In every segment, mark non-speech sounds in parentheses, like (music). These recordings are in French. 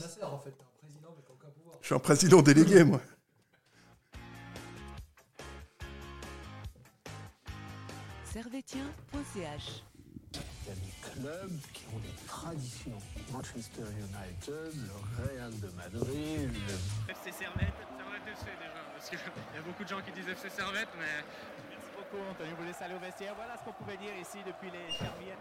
Nasser en fait, un président mais qui a aucun pouvoir. Je suis un président délégué, moi. Servetien.ch Il y a des clubs qui ont des traditions. Manchester United, le Real de Madrid, le FC Servette, Servette FC déjà, parce qu'il y a beaucoup de gens qui disent FC Servette, mais Merci beaucoup Anthony, vous laissez aller au vestiaire. Voilà ce qu'on pouvait dire ici depuis les Chervières.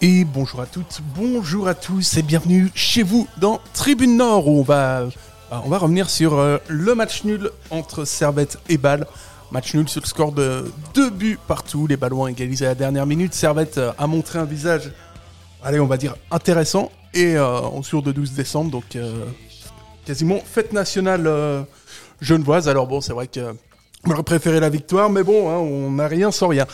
Et bonjour à toutes, bonjour à tous et bienvenue chez vous dans Tribune Nord où on va, on va revenir sur euh, le match nul entre Servette et Bâle. Match nul sur le score de deux buts partout, les Ballois égalisés à la dernière minute. Servette euh, a montré un visage, allez on va dire intéressant et euh, en jour de 12 décembre, donc euh, quasiment fête nationale euh, genevoise. Alors bon c'est vrai que on aurait préféré la victoire mais bon hein, on n'a rien sans rien.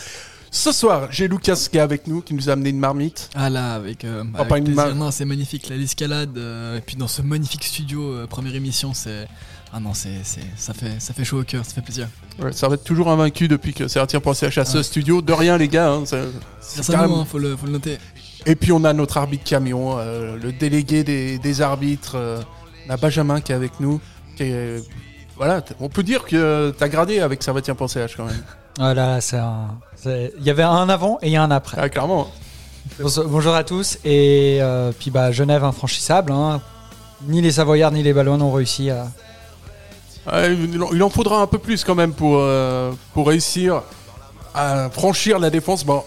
Ce soir, j'ai Lucas qui est avec nous, qui nous a amené une marmite. Ah là, avec, euh, Ah, avec pas une. Non, c'est magnifique, là, l'escalade, euh, et puis dans ce magnifique studio, euh, première émission, c'est... Ah non, c'est, c'est, ça, fait, ça fait chaud au cœur, ça fait plaisir. Ouais, ça va être toujours invaincu depuis que c'est pensé à ce Ouais. studio. De rien, les gars. hein, c'est- c'est nous, carrément- hein, faut, le, faut le noter. Et puis, on a notre arbitre camion, euh, le délégué des, des arbitres, on a Benjamin qui est avec nous. Qui est- Voilà, on peut dire que t'as gradé avec Pensée H quand même. Voilà, c'est un. Il y avait un avant et il y a un après. Ah, clairement. Bonjour à tous. Et euh, puis bah, Genève infranchissable. hein. Ni les Savoyards ni les Ballons n'ont réussi à. Ouais, il, en, faudra un peu plus quand même pour, euh, pour réussir à franchir la défense. Bon,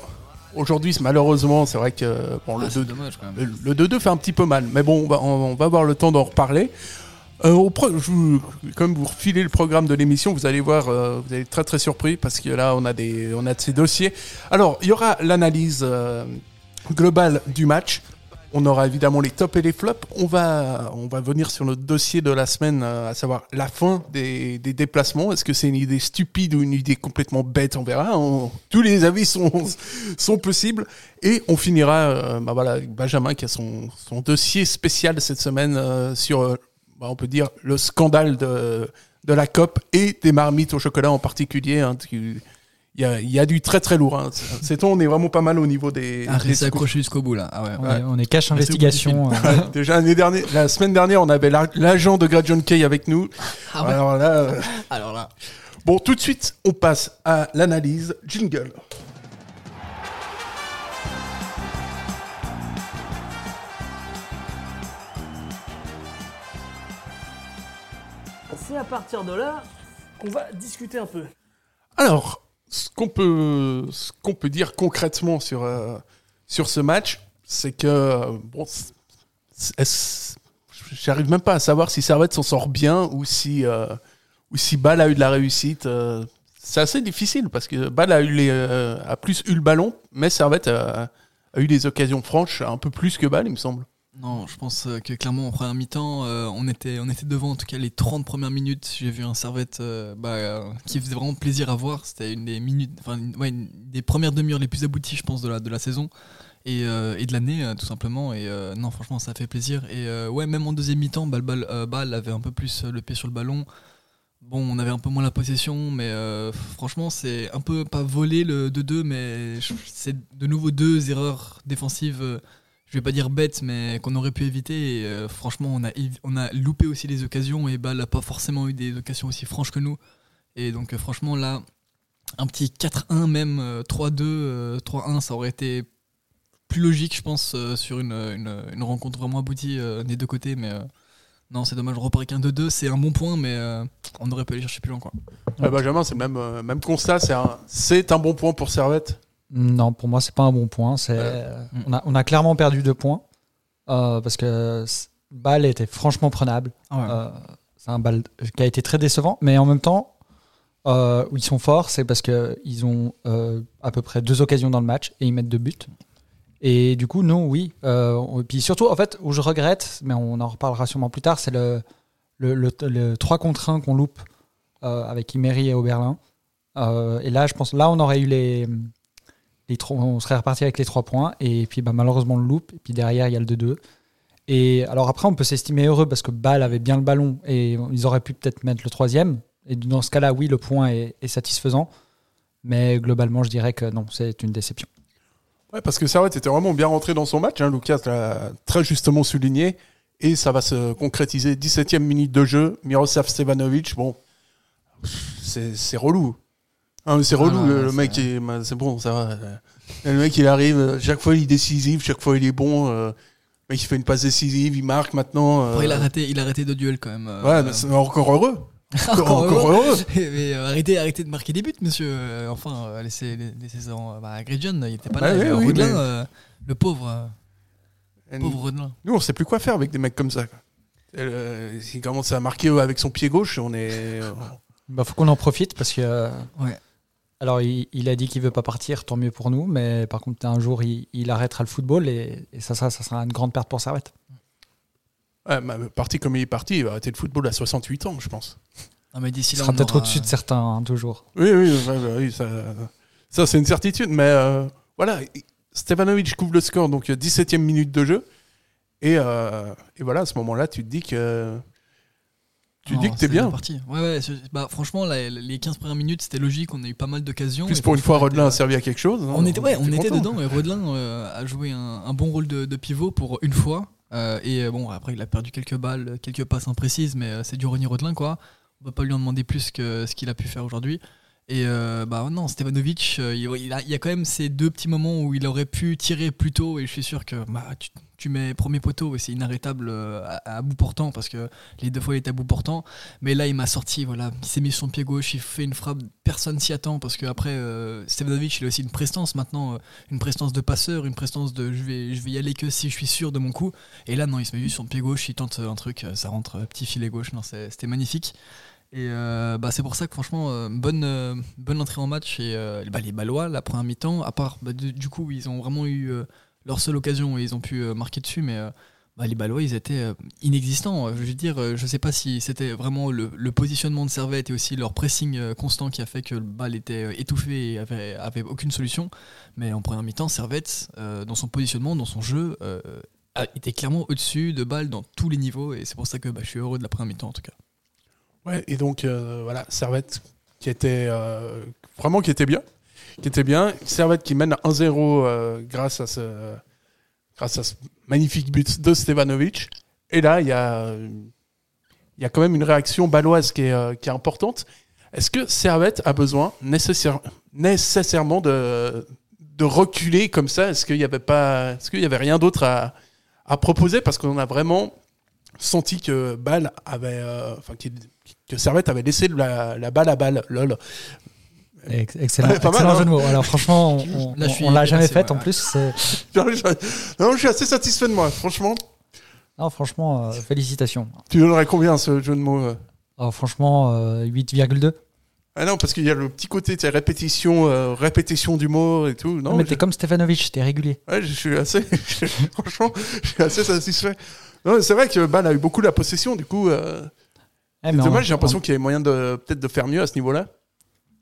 aujourd'hui, malheureusement, c'est vrai que bon, le Ah, c'est 2 dommage quand même. Le, le 2-2 fait un petit peu mal, mais bon, on va, on- on va avoir le temps d'en reparler. Euh, comme vous refilez le programme de l'émission, vous allez voir, euh, vous allez être très très surpris parce que là, on a des, on a de ces dossiers. Alors, il y aura l'analyse euh, globale du match. On aura évidemment les tops et les flops. On va, on va venir sur notre dossier de la semaine, à savoir la fin des, des déplacements. Est-ce que c'est une idée stupide ou une idée complètement bête? On verra. On- tous les avis sont, (laughs) sont possibles. Et on finira, bah voilà, avec Benjamin qui a son, son dossier spécial cette semaine sur, on peut dire, le scandale de, de la COP et des marmites au chocolat en particulier. hein, qui- Il y, a, il y a du très très lourd. Hein. C'est on est vraiment pas mal au niveau des. Ah, des accroché jusqu'au bout là. Ah ouais. On, Ouais. est, on est cache investigation. euh, (laughs) Déjà l'année dernière, la semaine dernière, on avait la- l'agent de Grad John Kay avec nous. Ah ouais. Alors là, euh, Alors là. bon, tout de suite, on passe à l'analyse jingle. C'est à partir de là qu'on va discuter un peu. Alors, ce qu'on peut, ce peut dire concrètement sur, euh, sur ce match, c'est que bon, j'arrive même pas à savoir si Servette s'en sort bien ou si, euh, ou si Bâle a eu de la réussite. euh, c'est assez difficile parce que Bâle a, eu les, a plus eu le ballon, mais Servette a, a eu des occasions franches un peu plus que Bâle, il me semble. Non, je pense euh, que clairement en première mi-temps, euh, on, était, on était devant en tout cas les 30 premières minutes. J'ai vu un servette euh, bah, qui faisait vraiment plaisir à voir. C'était une des minutes, enfin ouais, une des premières demi-heures les plus abouties, je pense, de la, de la saison et, et de l'année tout simplement. Et non, franchement, ça fait plaisir. Et ouais, même en deuxième mi-temps, euh, Ball avait un peu plus le pied sur le ballon. Bon, on avait un peu moins la possession, mais franchement, c'est un peu pas volé le 2-2, mais c'est de nouveau deux erreurs défensives. Je vais pas dire bêtes, mais qu'on aurait pu éviter. Euh, franchement, on a, on a loupé aussi les occasions et Bâle n'a pas forcément eu des occasions aussi franches que nous. Et donc, euh, franchement, là, un petit 4-1, même euh, 3-2, euh, 3-1, ça aurait été plus logique, je pense, sur une, une- rencontre vraiment aboutie des deux côtés. Mais non, c'est dommage, on repart avec un 2-2, c'est un bon point, mais euh, on aurait pu aller chercher plus loin. Quoi. Benjamin, c'est même, même constat, c'est un, c'est un bon point pour Servette. Non, pour moi, c'est pas un bon point. C'est, Mm. on, a, on a clairement perdu deux points euh, parce que Bâle était franchement prenable. Euh, c'est un bal qui a été très décevant, mais en même temps, euh, où ils sont forts, c'est parce qu'ils ont euh, à peu près deux occasions dans le match et ils mettent deux buts. Et du coup, nous, oui. Euh, et puis surtout, en fait, où je regrette, mais on en reparlera sûrement plus tard, c'est le, le, le, le 3 contre 1 qu'on loupe euh, avec Imery et Oberlin. Euh, et là, je pense, là, on aurait eu les. Trois- on serait reparti avec les 3 points. Et puis, bah, malheureusement, le loupe. Et puis derrière, il y a le 2-2. Et alors après, on peut s'estimer heureux parce que Bâle avait bien le ballon et ils auraient pu peut-être mettre le troisième. Et dans ce cas-là, oui, le point est, satisfaisant. Mais globalement, je dirais que non, c'est une déception. Ouais, parce que Servette était vraiment bien rentré dans son match. Hein. Lucas l'a très justement souligné. Et ça va se concrétiser. 17e minute de jeu. Miroslav Stevanovic, bon, c'est relou. Ah, mais c'est relou, non, le, le mec, il- bah, c'est bon, ça va. Le mec, il arrive, euh, chaque fois, il est décisif, chaque fois, il est bon. euh, le mec, il fait une passe décisive, il marque maintenant. euh, Après, il a raté, il a arrêté de duel quand même. euh, Ouais, mais c'est encore heureux. (laughs) Encore, heureux. (laughs) Mais euh, arrêtez, arrêtez de marquer des buts, monsieur. Euh, enfin, euh, laissez, laissez ça en- bah, Gridjon, il était pas là. Euh, oui, Rodelin, mais- euh, le pauvre, euh, Et pauvre Rodelin. Nous, on sait plus quoi faire avec des mecs comme ça. Euh, il commence à marquer avec son pied gauche, on est. euh, Bah, faut qu'on en profite parce que. euh, Ouais. Alors, il, il a dit qu'il veut pas partir, tant mieux pour nous. Mais par contre, un jour, il, il arrêtera le football et, et ça, ça, ça sera une grande perte pour Servette. Ouais, bah, parti comme il est parti, il va arrêter le football à 68 ans, je pense. Non, mais d'ici Il là, sera peut-être aura- au-dessus de certains, hein, toujours. Oui, oui, bah oui, ça, ça c'est une certitude. Mais euh, voilà, Stevanovic couvre le score, donc euh, 17e minute de jeu. Et, euh, et voilà, à ce moment-là, tu te dis que. Tu dis que t'es bien. Parti. Ouais, ouais, bah, franchement, là, les 15 premières minutes, c'était logique. On a eu pas mal d'occasions. Plus pour une fois, Rodelin a servi à quelque chose. hein, On était, ouais, on était dedans et Rodelin euh, a joué un, un bon rôle de, de pivot pour une fois. Euh, et bon, après, il a perdu quelques balles, quelques passes imprécises, mais euh, c'est du Ronny Rodelin, quoi. On peut pas lui en demander plus que ce qu'il a pu faire aujourd'hui. Et euh, bah non, Stevanovic, euh, il, il y a quand même ces deux petits moments où il aurait pu tirer plus tôt et je suis sûr que bah, tu, mets premier poteau et c'est inarrêtable euh, à, bout portant parce que les deux fois il était à bout portant. Mais là il m'a sorti, voilà, il s'est mis sur son pied gauche, il fait une frappe, personne s'y attend parce que après euh, Stevanovic il a aussi une prestance maintenant, une prestance de passeur, une prestance de je vais, je vais y aller que si je suis sûr de mon coup. Et là non, il se met sur le pied gauche, il tente un truc, ça rentre petit filet gauche, non, c'était magnifique. Et euh, bah, c'est pour ça que franchement, euh, bonne, euh, bonne entrée en match. Et bah, les Ballois, la première mi-temps, à part bah, du, coup, ils ont vraiment eu leur seule occasion et ils ont pu marquer dessus, mais bah, les Ballois, ils étaient inexistants. Je veux dire, je sais pas si c'était vraiment le, positionnement de Servette et aussi leur pressing constant qui a fait que le bal était étouffé et avait, avait aucune solution. Mais en première mi-temps, Servette, dans son positionnement, dans son jeu, était clairement au-dessus de balles dans tous les niveaux. Et c'est pour ça que bah, je suis heureux de la première mi-temps en tout cas. Ouais, et donc, euh, voilà, Servette qui était euh, vraiment qui était bien. Qui était bien. Servette qui mène 1-0 euh, grâce, à ce, grâce à ce magnifique but de Stevanovic. Et là, il y a, il y a quand même une réaction baloise qui est, qui est importante. Est-ce que Servette a besoin nécessaire- nécessairement de, de reculer comme ça? Est-ce qu'il n'y avait, pas, est-ce qu'il y avait rien d'autre à, à proposer? Parce qu'on a vraiment senti que Bâle avait, enfin, que Servette avait laissé la, la balle à balle, lol. Ex- Excellent, Ouais, pas mal, excellent hein. jeu de mots. Alors franchement, on, on, Là, suis on l'a jamais fait ouais, en plus. (laughs) Non, je, non, je suis assez satisfait de moi, franchement. Non, franchement, euh, félicitations. Tu donnerais combien ce jeu de mots euh Alors, franchement, euh, 8,2. Ah non, parce qu'il y a le petit côté, tu sais, répétition, euh, répétition du mot et tout. Non, mais t'es comme Stefanovic, t'es régulier. ouais, je suis assez, (laughs) franchement, je suis assez satisfait. Non, c'est vrai que Bâle a eu beaucoup la possession, du coup, euh, Eh, c'est dommage, j'ai l'impression en- qu'il y avait moyen de peut-être de faire mieux à ce niveau-là.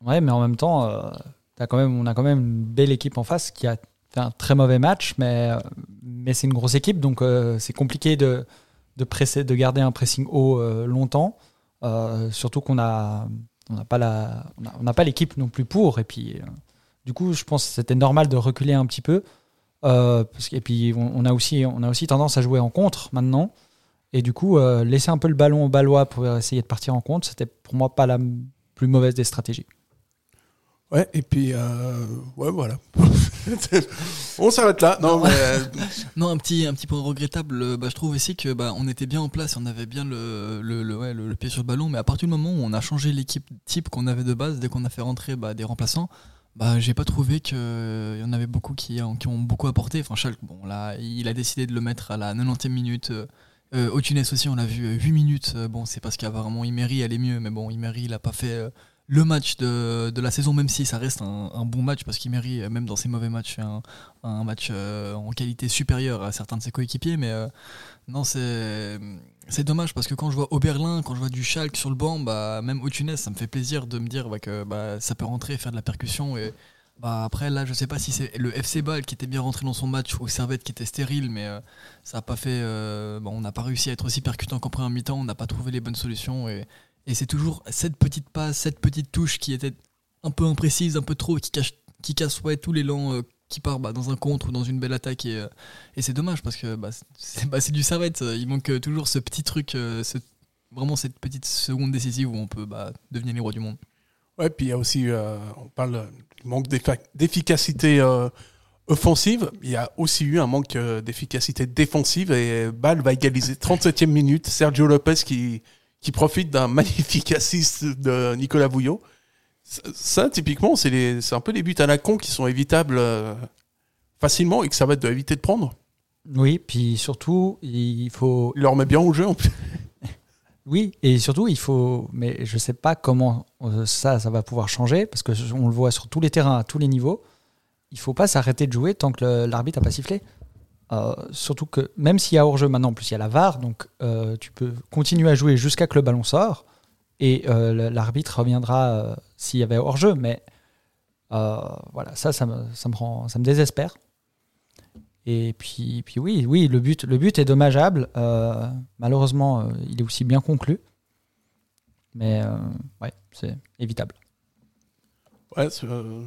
Ouais, mais en même temps, euh, t'as quand même, on a quand même une belle équipe en face qui a fait un très mauvais match, mais, euh, mais c'est une grosse équipe, donc euh, c'est compliqué de, de, presser, de garder un pressing haut euh, longtemps. Surtout qu'on a, on n'a pas la, on a- on n'a pas l'équipe non plus pour. Et puis, du coup, je pense que c'était normal de reculer un petit peu. Parce et puis, on, on a aussi, on a aussi tendance à jouer en contre maintenant. Et du coup, euh, laisser un peu le ballon au Ballois pour essayer de partir en contre, c'était pour moi pas la plus mauvaise des stratégies. Ouais, et puis, euh, ouais, voilà. (laughs) On s'arrête là. Non, mais, euh, (laughs) Non, un petit, un petit point regrettable, bah, je trouve aussi que bah, on était bien en place, on avait bien le, le, le- ouais, le- le pied sur le ballon, mais à partir du moment où on a changé l'équipe type qu'on avait de base, dès qu'on a fait rentrer bah, des remplaçants, bah, j'ai pas trouvé qu'il y en avait beaucoup qui, ont- qui ont beaucoup apporté. Enfin, Schalke, bon, là, il a décidé de le mettre à la 90e minute. Euh, euh, au Tunis aussi, on l'a vu euh, 8 minutes. Euh, bon, c'est parce qu'apparemment Imery allait mieux, mais bon, Imery, il a pas fait. euh, le match de, la saison, même si ça reste un, bon match, parce qu'Imery, euh, même dans ses mauvais matchs, un, match euh, en qualité supérieure à certains de ses coéquipiers, mais euh, non, c'est c'est dommage parce que quand je vois Oberlin, quand je vois du Schalke sur le banc, bah, même au Tunis, ça me fait plaisir de me dire bah, que bah, ça peut rentrer, faire de la percussion. Et bah, après, là, je sais pas si c'est le FC Ball qui était bien rentré dans son match ou Servette qui était stérile, mais euh, ça a pas fait. euh, on n'a pas réussi à être aussi percutant qu'en première mi-temps, on n'a pas trouvé les bonnes solutions. Et, c'est toujours cette petite passe, cette petite touche qui était un peu imprécise, un peu trop, qui cache qui casse ouais, tout l'élan euh, qui part bah, dans un contre ou dans une belle attaque et, euh, c'est dommage parce que bah, c'est bah, du servette. Il manque toujours ce petit truc, vraiment cette petite seconde décisive où on peut devenir les rois du monde. Ouais, puis il y a aussi, euh, on parle du manque d'efficacité euh, offensive. Il y a aussi eu un manque euh, d'efficacité défensive et Bâle va égaliser 37e minute. Sergio Lopez qui, qui profite d'un (laughs) magnifique assist de Nicolas Bouillot. Ça, ça, typiquement, c'est un peu des buts à la con qui sont évitables euh, facilement et que ça va être de éviter de prendre. Oui, puis surtout, il faut. Il leur met bien au jeu en plus. Oui, et surtout, il faut. Mais je sais pas comment euh, ça, ça va pouvoir changer, parce que on le voit sur tous les terrains, à tous les niveaux. Il faut pas s'arrêter de jouer tant que l'arbitre n'a pas sifflé. Euh, surtout que même s'il y a hors-jeu maintenant, en plus il y a la VAR, donc euh, tu peux continuer à jouer jusqu'à que le ballon sort, et l'arbitre reviendra s'il y avait hors-jeu. Mais voilà, ça, ça me, ça me rend, ça me désespère. Et puis, puis oui, oui, le but, le but est dommageable. Euh, malheureusement, euh, il est aussi bien conclu. Mais euh, ouais, c'est évitable. Ouais, c'est euh,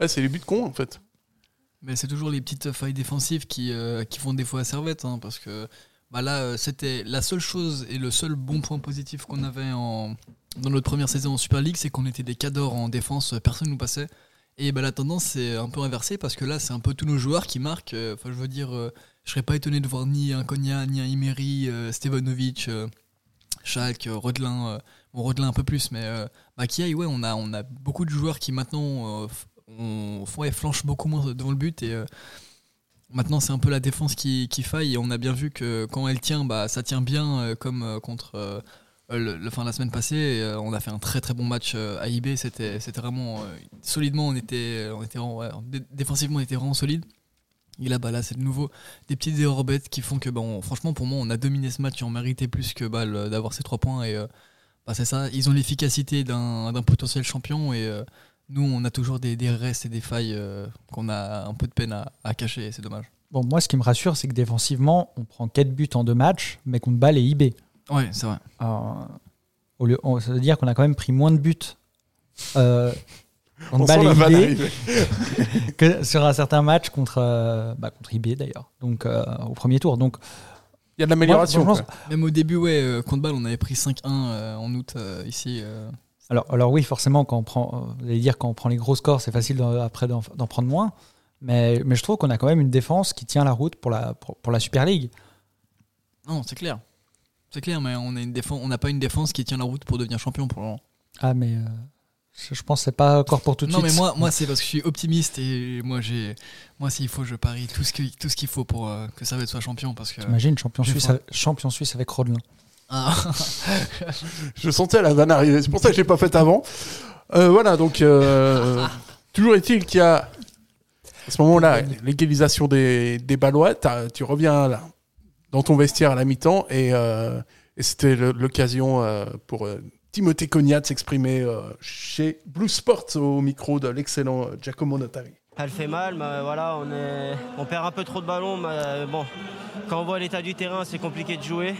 ouais, les buts cons en fait. Mais c'est toujours les petites failles défensives qui, euh, qui font défaut à Servette, hein, parce que bah là, c'était la seule chose et le seul bon point positif qu'on avait en, dans notre première saison en Super League, c'est qu'on était des cadors en défense, personne nous passait. Et bah, la tendance c'est un peu inversée, parce que là, c'est un peu tous nos joueurs qui marquent. euh, Enfin, je veux dire, euh, je serais pas étonné de voir ni un Konya, ni un Imeri, euh, Stevanovic, euh, Rodelin, bon, Rodelin un peu plus, mais Kiai, ouais, on a, on a beaucoup de joueurs qui maintenant on, ouais, flanchent beaucoup moins devant le but et maintenant c'est un peu la défense qui, faille et on a bien vu que quand elle tient, bah, ça tient bien comme contre le, le- fin, la semaine passée. euh, on a fait un très très bon match euh, à IB, c'était vraiment euh, solidement, on était, on était défensivement on était vraiment solide. Et là, bah, là c'est de nouveau des petites erreurs bêtes qui font que, bah, franchement, pour moi, on a dominé ce match et on méritait plus que bah, d'avoir ces trois points. Et bah, c'est ça, ils ont l'efficacité d'un potentiel champion et nous, on a toujours des, restes et des failles qu'on a un peu de peine à, à cacher c'est dommage. Bon, moi, ce qui me rassure, c'est que défensivement, on prend 4 buts en deux matchs, mais contre Bâle et IB. Ouais, c'est vrai. Alors, au lieu, on- ça veut dire qu'on a quand même pris moins de buts euh, contre (laughs) On arriver. (laughs) que sur un certain match contre, euh, bah, contre IB d'ailleurs, donc euh, au premier tour. Donc, Il y a de l'amélioration. Moi, Même au début, ouais, euh, contre Bâle, on avait pris 5-1 euh, en août euh, ici. euh. Alors, alors oui, forcément, quand on prend, euh, vous allez dire quand on prend les gros scores, c'est facile d'en- après d'en d'en prendre moins. Mais, mais je trouve qu'on a quand même une défense qui tient la route pour la, pour, pour la Super League. Non, c'est clair. C'est clair, mais on a une défense, on n'a pas une défense qui tient la route pour devenir champion pour le moment. Ah, mais euh, je, pense que c'est pas encore pour tout de non, suite. mais moi, moi c'est parce que je suis optimiste et moi, j'ai, moi, s'il faut, je parie tout ce qu'il, tout ce qu'il faut pour euh, que ça va être soit champion parce que. T'imagines, champion, je suisse, avec- champion suisse avec Rodelin. Ah. (laughs) Je sentais la vanne arriver. C'est pour ça que je l'ai pas faite avant. Euh, voilà, donc euh, (laughs) toujours est-il qu'il y a à ce moment-là l'égalisation des, des Ballois. Tu reviens là, dans ton vestiaire à la mi-temps et, euh, et c'était l'occasion euh, pour euh, Timothée Cognac de s'exprimer chez Blue Sports au micro de l'excellent Giacomo Notari. Elle fait mal, mais voilà, on, est, on perd un peu trop de ballons. Mais bon, quand on voit l'état du terrain, c'est compliqué de jouer.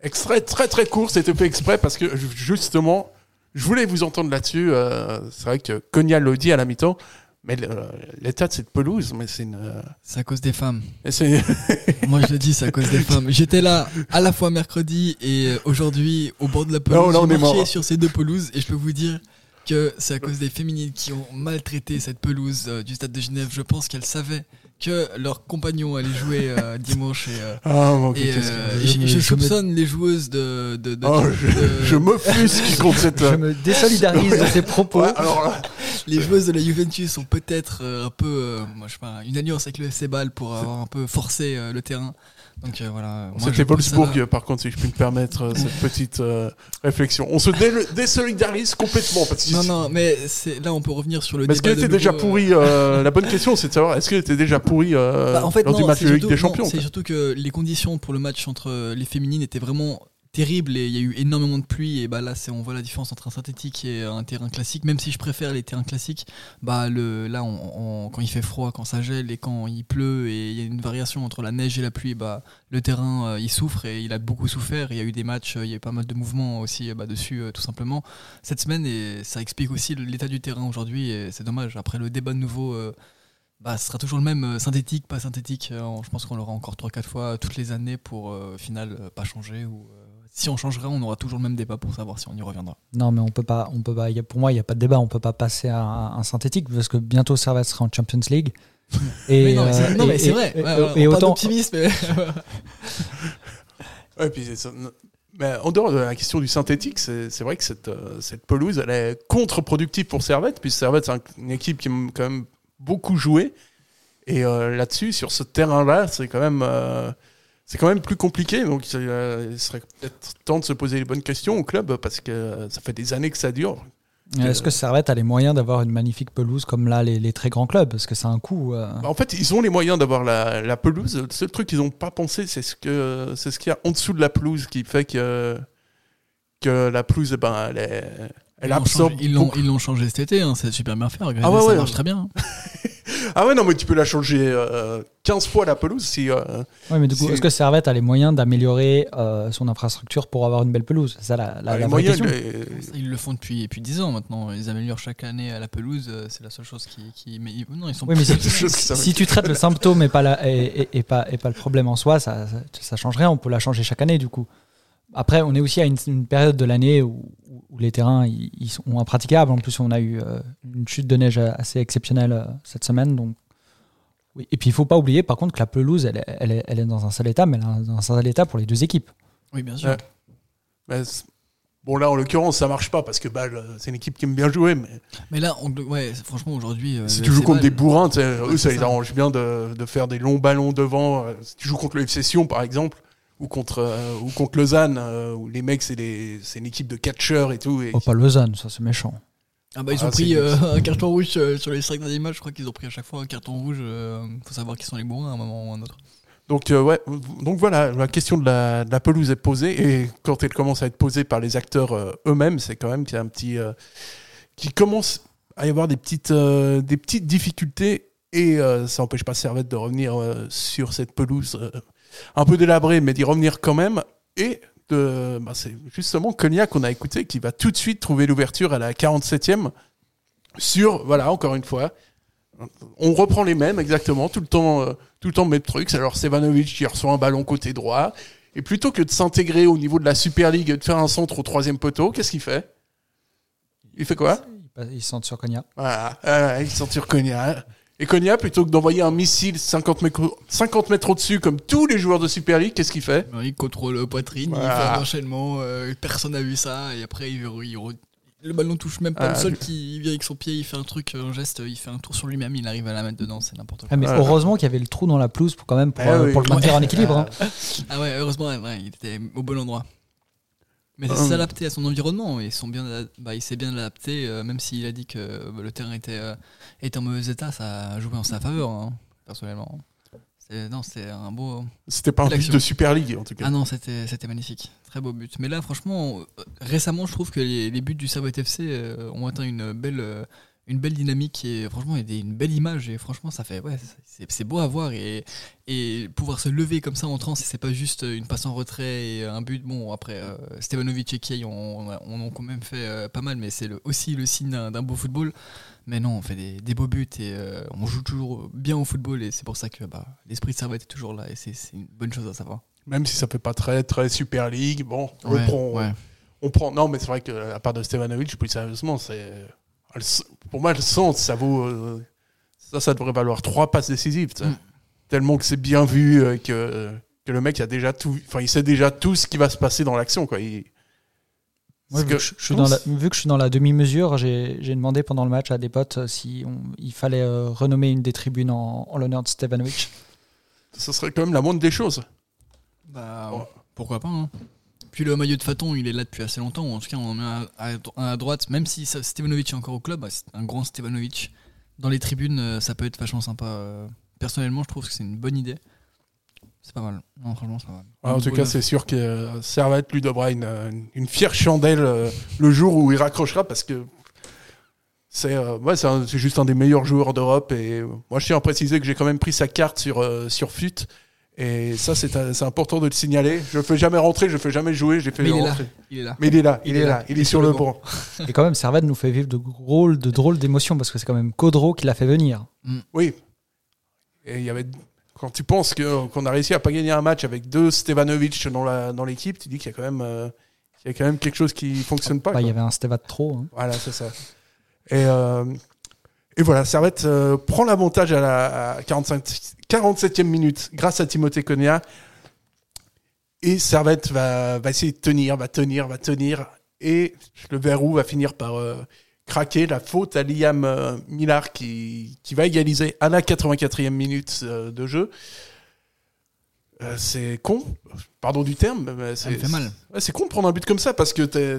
Extrait très très court, c'était fait exprès parce que ju- justement, je voulais vous entendre là-dessus. euh, c'est vrai que Cognac le dit à la mi-temps, mais l'état de cette pelouse, mais c'est une. euh, C'est à cause des femmes. (laughs) Moi, je le dis, c'est à cause des femmes. J'étais là à la fois mercredi et euh, aujourd'hui au bord de la pelouse. Non, là, on J'ai est marché sur ces deux pelouses et je peux vous dire que c'est à cause des féminines qui ont maltraité cette pelouse euh, du stade de Genève. Je pense qu'elles savaient que leurs compagnons allaient jouer euh, (laughs) dimanche et, euh, Ah, mon et, euh, je, me- soupçonne les joueuses de. de, de- Oh, de- je, je m'offusque contre cette. (laughs) Je me désolidarise de ces propos. Ouais, alors là, (laughs) les joueuses de la Juventus ont peut-être euh, un peu, euh, moi, je sais pas, une alliance avec le FC pour avoir un peu forcé euh, le terrain. Donc euh, voilà. C'était ça Wolfsburg, par contre, si je puis me permettre euh, cette petite euh, réflexion. On se dé- désolidarise complètement. Parce que Non, non, mais là on peut revenir sur le Mais est-ce qu'elle était déjà pourrie euh, La bonne question, c'est de savoir est-ce qu'elle était déjà pourrie Bah, en fait, lors non, du match surtout- des Champions C'est surtout que les conditions pour le match entre les féminines étaient vraiment terribles et il y a eu énormément de pluie et bah là c'est on voit la différence entre un synthétique et un terrain classique même si je préfère les terrains classiques bah le là on- quand il fait froid quand ça gèle et quand il pleut et il y a une variation entre la neige et la pluie bah le terrain euh, il souffre et il a beaucoup souffert il y a eu des matchs euh, il y a eu pas mal de mouvements aussi euh, bah, dessus tout simplement cette semaine et ça explique aussi l'état du terrain aujourd'hui et c'est dommage après le débat de nouveau Bah, ce sera toujours le même, synthétique, pas synthétique. je pense qu'on l'aura encore 3-4 fois toutes les années pour, au final, pas changer. Ou, si on changerait, on aura toujours le même débat pour savoir si on y reviendra. Non, mais on peut pas. On peut pas y a- pour moi, il n'y a pas de débat. On peut pas passer à un, un synthétique parce que bientôt Servette sera en Champions League. (laughs) Et, Mais non, mais c'est- euh, vrai. et- Ouais, autant. d'optimisme, mais- (laughs) Ouais, puis c'est ça. Mais en dehors de la question du synthétique, c'est vrai que cette, euh, cette pelouse, elle est contre-productive pour Servette, puisque Servette, c'est un- une équipe qui aime quand même beaucoup jouer. Et euh, là-dessus, sur ce terrain-là, c'est quand même. euh, c'est quand même plus compliqué, donc euh, il serait peut-être temps de se poser les bonnes questions au club parce que euh, ça fait des années que ça dure. Est-ce que Servette a les moyens d'avoir une magnifique pelouse comme là les, les très grands clubs? Parce que c'est un coût. euh, Bah, En fait, ils ont les moyens d'avoir la, la pelouse. Le seul truc qu'ils n'ont pas pensé, c'est ce que c'est ce qu'il y a en dessous de la pelouse qui fait que que la pelouse, eh ben, elle, est- elle Ils l'ont absorbe. changé- Ils l'ont beaucoup. ils l'ont changé cet été, hein, c'est super bien fait. Regardez, Ah ouais, ça ouais. marche très bien. (laughs) Ah ouais, non, mais tu peux la changer euh, 15 fois la pelouse si. euh, Ouais, mais du coup, si- est-ce que Servette a les moyens d'améliorer euh, son infrastructure pour avoir une belle pelouse? C'est ça la, la, la les vraie moyens, question. les- Ça, Ils le font depuis, depuis 10 ans maintenant. Ils améliorent chaque année à la pelouse. euh, C'est la seule chose qui. qui mais ils- non, ils sont Oui, mais si, (laughs) ça si tu traites le symptôme et pas, la, et, et- et pas, et pas le problème en soi, ça, ça, ça change rien. On peut la changer chaque année, du coup. Après, on est aussi à une, une période de l'année où, les terrains ils, ils sont impraticables. En plus, on a eu euh, une chute de neige assez exceptionnelle euh, cette semaine. Donc, oui. Et puis, il faut pas oublier, par contre, que la pelouse, elle, est- elle, est, elle est dans un sale état, mais elle est dans un sale état pour les deux équipes. Oui, bien sûr. Ouais. bon, là, en l'occurrence, ça marche pas parce que Bâle, euh, c'est une équipe qui aime bien jouer, mais Mais là, on- ouais, franchement, aujourd'hui. euh, si tu joues contre des Bâle- bourrins, eux, ça c'est les ça. arrange bien de, de faire des longs ballons devant. Si tu joues contre le FC Sion, par exemple, ou contre, euh, ou contre Lausanne, euh, où les mecs, c'est des- c'est une équipe de catcheurs et tout. Et, Oh, pas Lausanne, ça c'est méchant. Ah bah ils Ah, ont pris euh, un carton rouge euh, sur les 5 derniers matchs, je crois qu'ils ont pris à chaque fois un carton rouge. euh, faut savoir qui sont les bourrins à un moment ou à un autre. Donc, euh, ouais, donc voilà, la question de la, de la pelouse est posée et quand elle commence à être posée par les acteurs euh, eux-mêmes, c'est quand même qu'il y a un petit, euh, qui commence à y avoir des petites, euh, des petites difficultés et euh, ça n'empêche pas Servette de revenir euh, sur cette pelouse euh, un peu délabrée, mais d'y revenir quand même. Et de, bah, c'est justement Cognac qu'on a écouté qui va tout de suite trouver l'ouverture à la 47e sur, voilà, encore une fois, on reprend les mêmes exactement, tout le temps, euh, tout le temps le même truc. Alors Stevanovic qui reçoit un ballon côté droit. Et plutôt que de s'intégrer au niveau de la Super League et de faire un centre au troisième poteau, qu'est-ce qu'il fait? Il fait quoi? Ils se sentent sur Cognac. Voilà, euh, il sort sur Konya. Et Konya, plutôt que d'envoyer un missile 50 mètres, 50 mètres au-dessus comme tous les joueurs de Super League, qu'est-ce qu'il fait Il contrôle le poitrine, il fait un enchaînement, euh, personne n'a vu ça, et après il, le ballon touche même pas Ah, le sol, qui il vient avec son pied, il fait un truc, un geste, il fait un tour sur lui-même, il arrive à la mettre dedans, c'est n'importe quoi. Ah, mais Ouais. heureusement qu'il y avait le trou dans la pelouse pour quand même pour, Eh euh, oui. pour le maintenir en équilibre. (laughs) hein. Ah ouais, heureusement, ouais, ouais, il était au bon endroit. Mais Hum. c'est s'adapter à son environnement, et ils sont bien, bah, il s'est bien adapté, euh, même s'il a dit que bah, le terrain était, euh, était en mauvais état, ça a joué en sa faveur, hein, personnellement. Non, c'était un beau. C'était pas un but de Super League en tout cas. Ah non, c'était magnifique. Très beau but. Mais là, franchement, euh, récemment, je trouve que les, les buts du Servette FC euh, ont atteint une belle, euh, une belle dynamique et franchement, une belle image. Et franchement, ça fait. Ouais, c'est beau à voir. Et, et pouvoir se lever comme ça en transe, c'est pas juste une passe en retrait et un but. Bon, après, euh, Stevanovic et Kay, on, on, on a quand même fait euh, pas mal, mais c'est le- aussi le signe d'un beau football. Mais non, on fait des, des beaux buts et euh, on joue toujours bien au football. Et c'est pour ça que bah, l'esprit de Servette est toujours là. Et c'est une bonne chose à savoir. Même si ça fait pas très très Super League, bon, on Ouais, prend. ouais. On prend. Non, mais c'est vrai que à part de Stevanovic, plus sérieusement, c'est pour moi le centre, ça vaut euh, ça, ça devrait valoir trois passes décisives. Mm. Tellement que c'est bien vu euh, que que le mec a déjà tout, enfin il sait déjà tout ce qui va se passer dans l'action quoi. Il- Moi, c'est vu, que- je, je suis dans la, vu que je suis dans la demi-mesure, j'ai j'ai demandé pendant le match à des potes euh, si on- il fallait euh, renommer une des tribunes en, en l'honneur de Stevanovic. Ce serait quand même la moindre des choses. Bah, Bon. pourquoi pas. hein. Puis le maillot de Faton, il est là depuis assez longtemps. En tout cas, on en met un à, à- à droite. Même si ça- Stevanovic est encore au club, bah, c'est un grand Stevanovic. Dans les tribunes, euh, ça peut être vachement sympa. euh. Personnellement, je trouve que c'est une bonne idée. C'est pas mal. Non, franchement, c'est pas mal. Ah, en tout cas, c'est sûr que euh, Servette lui devra une, euh, une fière chandelle euh, le jour où il raccrochera parce que c'est euh, ouais, c'est juste un des meilleurs joueurs d'Europe. Et moi, je tiens à préciser que j'ai quand même pris sa carte sur, sur FUT. Et ça, c'est c'est important de le signaler. Je ne fais jamais rentrer, je ne fais jamais jouer. J'ai fait Mais il est là. rentrer. Il est là. Mais il est là, il, est là, il est sur le banc. (laughs) Et quand même, Servette nous fait vivre de drôles, de drôles d'émotions parce que c'est quand même Codro qui l'a fait venir. Oui. Et il y avait, quand tu penses que- qu'on a réussi à pas gagner un match avec deux Stevanovic dans la dans l'équipe, tu dis qu'il y a quand même euh, qu'il y a quand même quelque chose qui fonctionne pas. Bah, il y avait un Steva de trop. hein. Voilà, c'est ça. Et, euh, et voilà, Servette euh, prend l'avantage à la à 45, 47e minute grâce à Timothée Konya. Et Servette va, va essayer de tenir, va tenir, va tenir. Et le verrou va finir par euh, craquer. La faute à Liam euh, Millard qui, qui va égaliser à la 84e minute euh, de jeu. C'est con, pardon du terme, mais Ça me c'est fait mal. ouais, c'est con de prendre un but comme ça parce que t'es-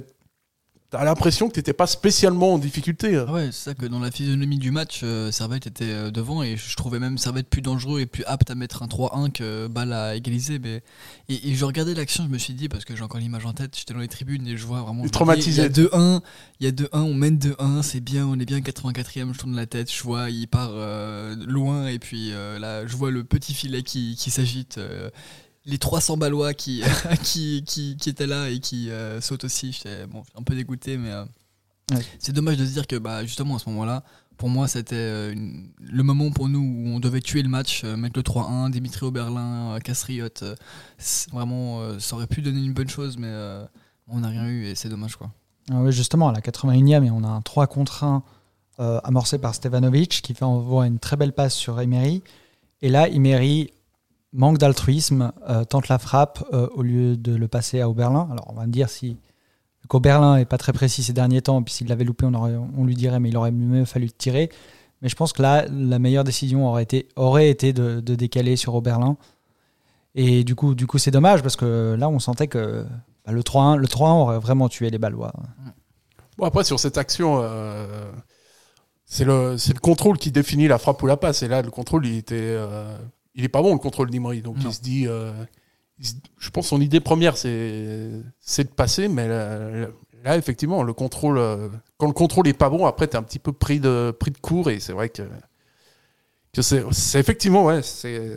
t'as l'impression que t'étais pas spécialement en difficulté. Ah Ouais, c'est ça que dans la physionomie du match, euh, Servette était euh, devant et je trouvais même Servette plus dangereux et plus apte à mettre un 3-1 que Bâle a égalisé. Mais... Et, et je regardais l'action, je me suis dit, parce que j'ai encore l'image en tête, j'étais dans les tribunes et je vois vraiment. Je traumatisé. Il y a 2-1, il y a 2-1, on mène 2-1, c'est bien, on est bien 84e, je tourne la tête, je vois, il part euh, loin et puis euh, là, je vois le petit filet qui, qui s'agite. Les 300 Ballois qui, (laughs) qui, qui, qui étaient là et qui euh, sautent aussi. J'étais bon, un peu dégoûté, mais euh, Ouais. c'est dommage de se dire que bah, justement à ce moment-là, pour moi, c'était euh, le moment pour nous où on devait tuer le match, euh, mettre le 3-1, Dimitri Oberlin, Castriot. c'est vraiment, ça aurait pu donner une bonne chose, mais on n'a rien eu et c'est dommage. quoi. Ah oui, justement, à la 81e, et on a un 3 contre 1 euh, amorcé par Stevanovic qui fait envoie une très belle passe sur Emery. Et là, Emery manque d'altruisme, euh, tente la frappe euh, au lieu de le passer à Oberlin. Alors, on va me dire si qu'Oberlin n'est pas très précis ces derniers temps, puis s'il l'avait loupé, on, lui dirait, mais il aurait mieux fallu tirer. Mais je pense que là, la meilleure décision aurait été, de, décaler sur Oberlin. Et du coup, du coup, c'est dommage parce que là, on sentait que bah, le 3-1 le 3-1 aurait vraiment tué les Ballois. Bon, après, sur cette action, euh, c'est le, le contrôle qui définit la frappe ou la passe. Et là, le contrôle, il était. Il est pas bon, le contrôle d'Imri. Donc, Non. il se dit. euh, il se- je pense son idée première, c'est, c'est de passer. Mais là, là, effectivement, le contrôle. euh, quand le contrôle est pas bon, après, tu es un petit peu pris de, pris de court. Et c'est vrai que. que c'est, effectivement, ouais, c'est,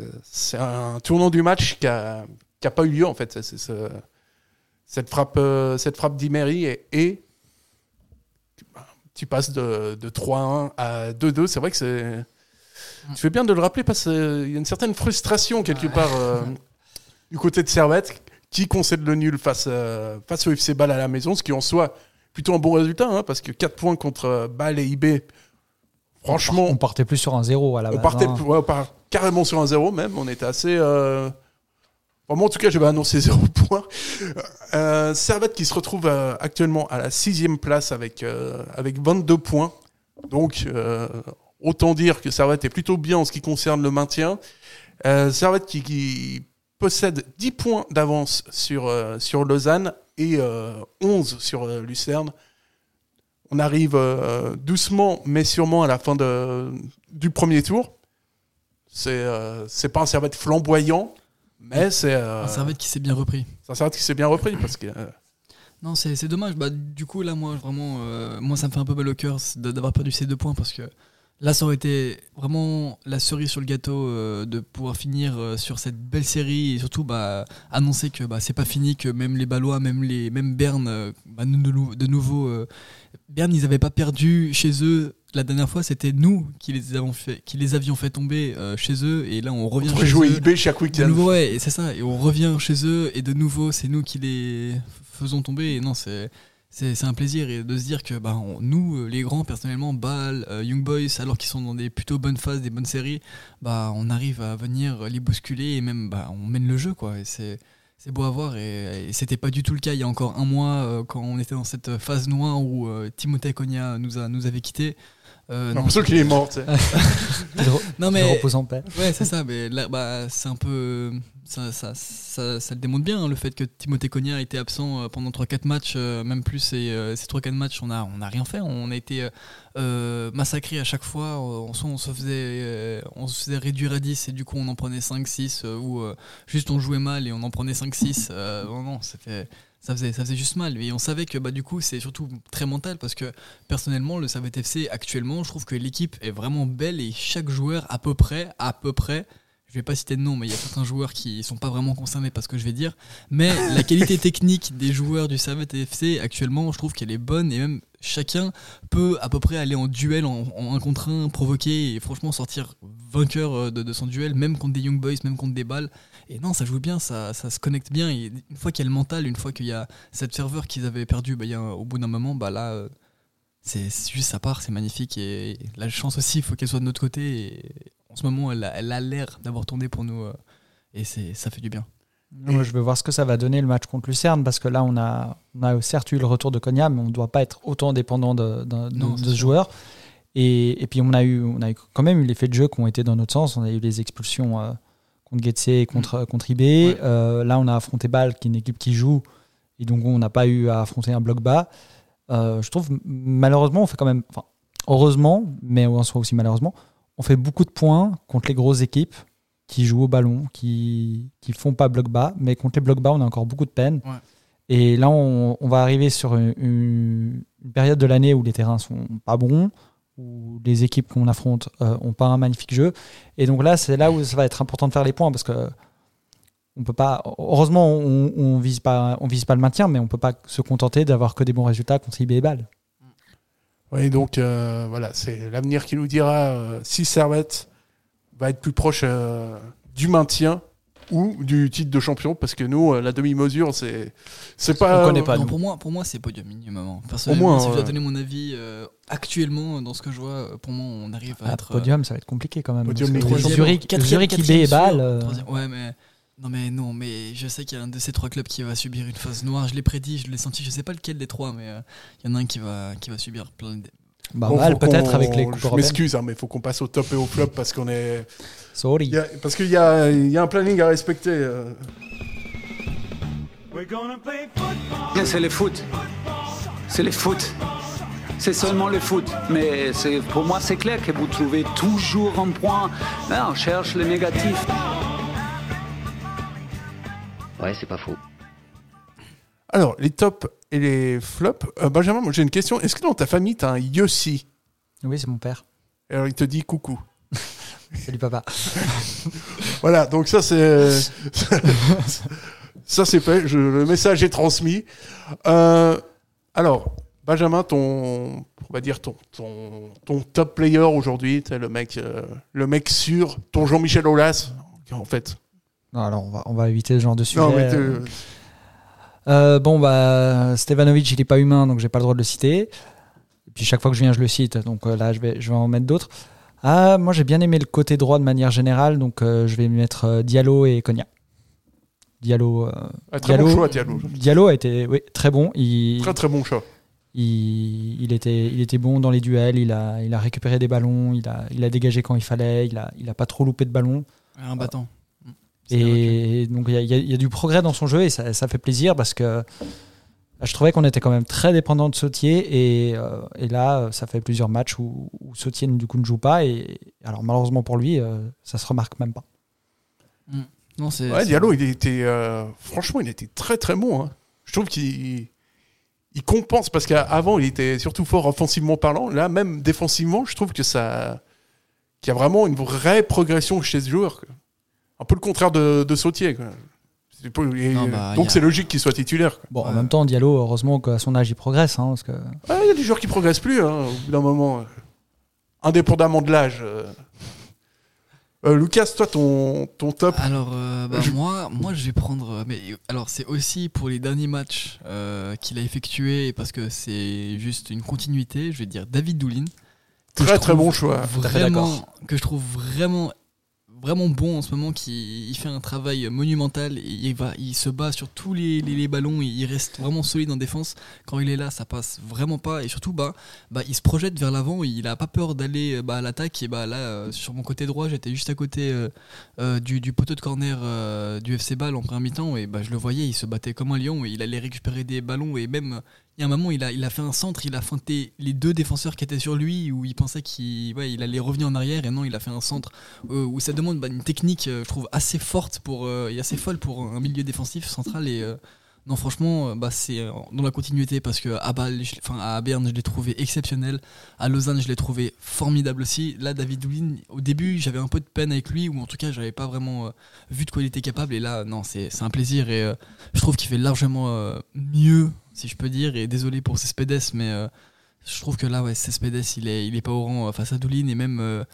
un tournant du match qui a, qui a pas eu lieu, en fait. C'est, c'est ce- cette frappe, euh, cette frappe d'Imery et, et tu passes de, de 3-1 à 2-2. C'est vrai que c'est. Tu fais bien de le rappeler parce qu'il y a une certaine frustration quelque part euh, (laughs) du côté de Servette qui concède le nul face, à- face au FC Bâle à la maison, ce qui en soit plutôt un bon résultat hein, parce que 4 points contre euh, Bâle et IB, franchement, On partait plus sur un 0 à la on base. partait hein. ouais, on part carrément sur un 0 même. On était assez. Euh... enfin, moi, en tout cas, j'avais annoncé (laughs) 0 points. Euh, Servette qui se retrouve euh, actuellement à la sixième place avec, euh, avec 22 points. Donc, euh, autant dire que Servette est plutôt bien en ce qui concerne le maintien. Euh, Servette qui, qui possède 10 points d'avance sur, euh, sur Lausanne et euh, 11 sur euh, Lucerne. On arrive euh, doucement mais sûrement à la fin de, du premier tour. C'est c'est pas un Servette flamboyant, mais c'est Un Servette qui s'est bien repris. c'est un Servette qui s'est bien repris parce que Non, c'est dommage. Bah, du coup, là, moi, vraiment, euh, moi, ça me fait un peu mal au cœur d'avoir perdu ces deux points parce que là, ça aurait été vraiment la cerise sur le gâteau euh, de pouvoir finir euh, sur cette belle série et surtout bah, annoncer que bah, c'est pas fini, que même les Ballois, même, les, même Berne, euh, bah, de, nou- de nouveau, Berne, ils avaient pas perdu chez eux. La dernière fois, c'était nous qui les, avons fait, qui les avions fait tomber chez eux et là, on revient on chez jouer eux. Chaque week-end. nouveau, ouais, et c'est ça. Et on revient chez eux, et de nouveau, c'est nous qui les faisons tomber. Et non, c'est. C'est c'est un plaisir et de se dire que bah, on- nous, euh, les grands, personnellement, Bâle, euh, Young Boys, alors qu'ils sont dans des plutôt bonnes phases, des bonnes séries, bah, on arrive à venir les bousculer et même bah, on mène le jeu. Quoi, c'est c'est beau à voir et, et c'était pas du tout le cas il y a encore un mois euh, quand on était dans cette phase noire où euh, Timothée Cogna nous, a, nous avait quittés. Euh, J'ai non, l'impression qu'il est mort. (laughs) non, il mais repose en paix. Ouais, c'est ça, mais là, bah, c'est un peu. Ça, ça, ça, ça le démontre bien, hein, le fait que Timothée Cogna a été absent euh, pendant 3-4 matchs, euh, même plus, euh, ces 3-4 matchs, on a, on a rien fait. On a été euh, euh, massacré à chaque fois. On, soit on se, faisait, euh, on se faisait réduire à 10 et du coup on en prenait 5-6, euh, ou euh, juste on jouait mal et on en prenait 5-6. Euh, non, non, c'était. Ça faisait, ça faisait juste mal. Et on savait que bah, du coup, c'est surtout très mental parce que personnellement, le Servette FC actuellement, je trouve que l'équipe est vraiment belle et chaque joueur, à peu près, à peu près, je vais pas citer de nom, mais il y a certains joueurs qui sont pas vraiment concernés par ce que je vais dire. Mais la qualité (laughs) technique des joueurs du Servette FC actuellement, je trouve qu'elle est bonne et même chacun peut à peu près aller en duel en, en un contre un, provoquer et franchement sortir vainqueur euh, de, de son duel, même contre des Young Boys, même contre des balles. Et non, ça joue bien, ça, ça se connecte bien. Et une fois qu'il y a le mental, une fois qu'il y a cette ferveur qu'ils avaient perdue bah, au bout d'un moment, bah là, euh, c'est c'est juste ça part, c'est magnifique. Et la chance aussi, il faut qu'elle soit de notre côté. Et en ce moment, elle a elle a l'air d'avoir tourné pour nous. euh, et c'est ça fait du bien. Moi, je veux voir ce que ça va donner le match contre Lucerne parce que là, on a, on a certes eu le retour de Cogna, mais on ne doit pas être autant dépendant de, de- Non, ce joueur. Et, et puis, on a, eu, on a eu quand même eu les faits de jeu qui ont été dans notre sens. On a eu les expulsions euh, contre Getse et contre, contre IB. Euh, là, on a affronté Bâle, qui est une équipe qui joue. Et donc, on n'a pas eu à affronter un bloc bas. Euh, je trouve, malheureusement, on fait quand même. Enfin, heureusement, mais en soi aussi malheureusement, on fait beaucoup de points contre les grosses équipes qui jouent au ballon, qui qui font pas bloc bas, mais contre les blocs bas, on a encore beaucoup de peine. Ouais. Et là, on, on va arriver sur une, une- une période de l'année où les terrains sont pas bons, où les équipes qu'on affronte euh, ont pas un magnifique jeu. Et donc là, c'est là où ça va être important de faire les points parce que on peut pas. Heureusement, on, on vise pas, on vise pas le maintien, mais on peut pas se contenter d'avoir que des bons résultats contre IB et Bâle. Oui, donc euh, voilà, c'est l'avenir qui nous dira euh, si Servette va être plus proche euh, du maintien ou du titre de champion, parce que nous, euh, la demi-mesure, c'est c'est pas. On connaît pas. Non, pour moi, pour moi c'est podium minimum. hein. Personnellement, moins, si je dois donner mon avis euh, actuellement dans ce que je vois, pour moi, on arrive à Ah, être. euh, podium, ça va être compliqué quand même. Podium, troisième, Zurich, quatrième, Zurich, IB et Bâle. Ouais, mais. Non, mais non, mais je sais qu'il y a un de ces trois clubs qui va subir une phase noire. Je l'ai prédit, je l'ai senti. Je sais pas lequel des trois, mais euh, il y en a un qui va, qui va subir plein de. bah, Bon, faut peut-être avec les coupes Je m'excuse, hein, mais il faut qu'on passe au top et au flop parce qu'on est. Sorry. il y a- parce qu'il y a, il y a un planning à respecter. euh. C'est le foot. C'est le foot. C'est seulement le foot. Mais c'est- pour moi, c'est clair que vous trouvez toujours un point. Là, on cherche le négatif. Ouais, c'est pas faux. Alors, les tops et les flops. Euh, Benjamin, moi j'ai une question. Est-ce que dans ta famille, tu as un Yossi? Oui, c'est mon père. Alors, il te dit coucou. (laughs) Salut papa. (laughs) Voilà, donc ça c'est (laughs) ça c'est fait. Je- le message est transmis. Euh, alors, Benjamin, ton on va dire ton ton, ton top player aujourd'hui, t'es le mec euh, le mec sûr, ton Jean-Michel Aulas en fait. Non, alors on va, on va éviter ce genre de sujet. Non mais t'es- Euh, bon, bah, Stevanovic, il est pas humain, donc j'ai pas le droit de le citer. Et puis chaque fois que je viens, je le cite. Donc euh, là, je vais, je vais en mettre d'autres. Ah, moi, j'ai bien aimé le côté droit de manière générale, donc euh, je vais mettre euh, Diallo et Cognac. Diallo, euh, ah, très bon choix Diallo. Diallo a été oui, très bon. Il, Très très bon choix. il, il était, il était bon dans les duels. Il a, il a récupéré des ballons. Il a, il a dégagé quand il fallait. Il a, il a pas trop loupé de ballons. Un battant. Et donc il y a, y y du progrès dans son jeu et ça, ça fait plaisir parce que bah, je trouvais qu'on était quand même très dépendant de Sautier et, euh, et là ça fait plusieurs matchs où, où Sautier du coup ne joue pas et alors malheureusement pour lui euh, ça se remarque même pas. que- Non, c'est. Ouais, c'est- Diallo, il était euh, franchement, il était très très bon. hein. Je trouve qu'il il compense parce qu'avant, il était surtout fort offensivement parlant. Là, même défensivement, je trouve que ça qu'il y a vraiment une vraie progression chez ce joueur. quoi. Un peu le contraire de, de Sautier. quoi. C'est pas- et- Non, bah, donc y a- c'est logique qu'il soit titulaire. quoi. Bon en même temps Diallo heureusement qu'à son âge il progresse hein, parce que Ouais, Il y a des joueurs qui progressent plus hein, au bout d'un moment, euh, indépendamment de l'âge. euh. Euh, Lucas, toi, ton, ton top. Alors, euh, bah, Je- moi, moi, je vais prendre. Mais alors, c'est aussi pour les derniers matchs euh, qu'il a effectués parce que c'est juste une continuité. Je vais dire David Doulin. Très très bon choix. Vraiment, d'accord. que je trouve vraiment vraiment bon en ce moment qui il fait un travail monumental et il va il se bat sur tous les, ballons il reste vraiment solide en défense. Quand il est là ça passe vraiment pas et surtout bah bah il se projette vers l'avant il a pas peur d'aller bah, à l'attaque et bah là euh, sur mon côté droit j'étais juste à côté euh, euh, du, du poteau de corner du FC Ball en première mi-temps et bah je le voyais il se battait comme un lion et il allait récupérer des ballons et même il y a un moment, il a, fait un centre, il a feinté les deux défenseurs qui étaient sur lui, où il pensait qu'il allait revenir en arrière, et non, il a fait un centre euh, où ça demande bah, une technique, euh, je trouve, assez forte pour, euh, et assez folle pour un milieu défensif central. Et Non, franchement, euh, bah, c'est euh, dans la continuité parce que à, Bâle, enfin, à Berne, je l'ai trouvé exceptionnel. À Lausanne, je l'ai trouvé formidable aussi. Là, David Doulin, au début, j'avais un peu de peine avec lui, ou en tout cas, j'avais pas vraiment euh, vu de quoi il était capable. Et là, non, c'est un plaisir. Et je trouve qu'il fait largement mieux, si je peux dire. Et désolé pour Cespedes, mais je trouve que là, ouais, Cespedes, il est, il est pas au rang face à Doulin. Et même.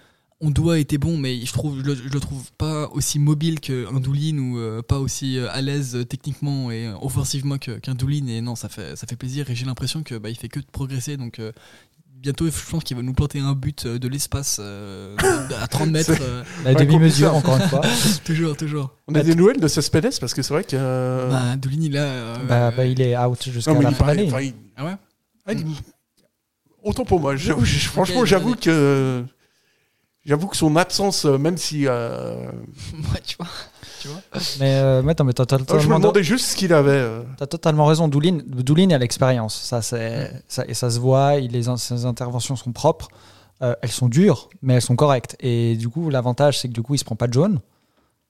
On doit était bon, mais je trouve, je le, je le trouve pas aussi mobile qu'un Doulin ou euh, pas aussi euh, à l'aise euh, techniquement et offensivement que- qu'un Doulin. Et non, ça fait, ça fait plaisir. Et j'ai l'impression que bah, il fait que de progresser. Donc euh, bientôt, je pense qu'il va nous planter un but de l'espace euh, à 30 mètres. Euh. La demi-mesure, encore une fois. (laughs) toujours, toujours. On a des nouvelles de Cespedes parce que c'est vrai que. Bah, Doulin, il a. euh, Bah, bah, il est out jusqu'à la fin il- Ah ouais? Ah, il- Autant pour moi. Franchement, j'avoue que. J'avoue que son absence, euh, même si. euh, (laughs) ouais, tu vois. Tu vois Mais, euh, mais attends, mais t'as t'as je me demandais juste ce qu'il avait. euh. t'as totalement raison. Doulin, Doulin a l'expérience. Ça, c'est, ça, et ça se voit. Il, les, ses interventions sont propres. Euh, elles sont dures, mais elles sont correctes. Et du coup, l'avantage, c'est que du coup, il se prend pas de jaune,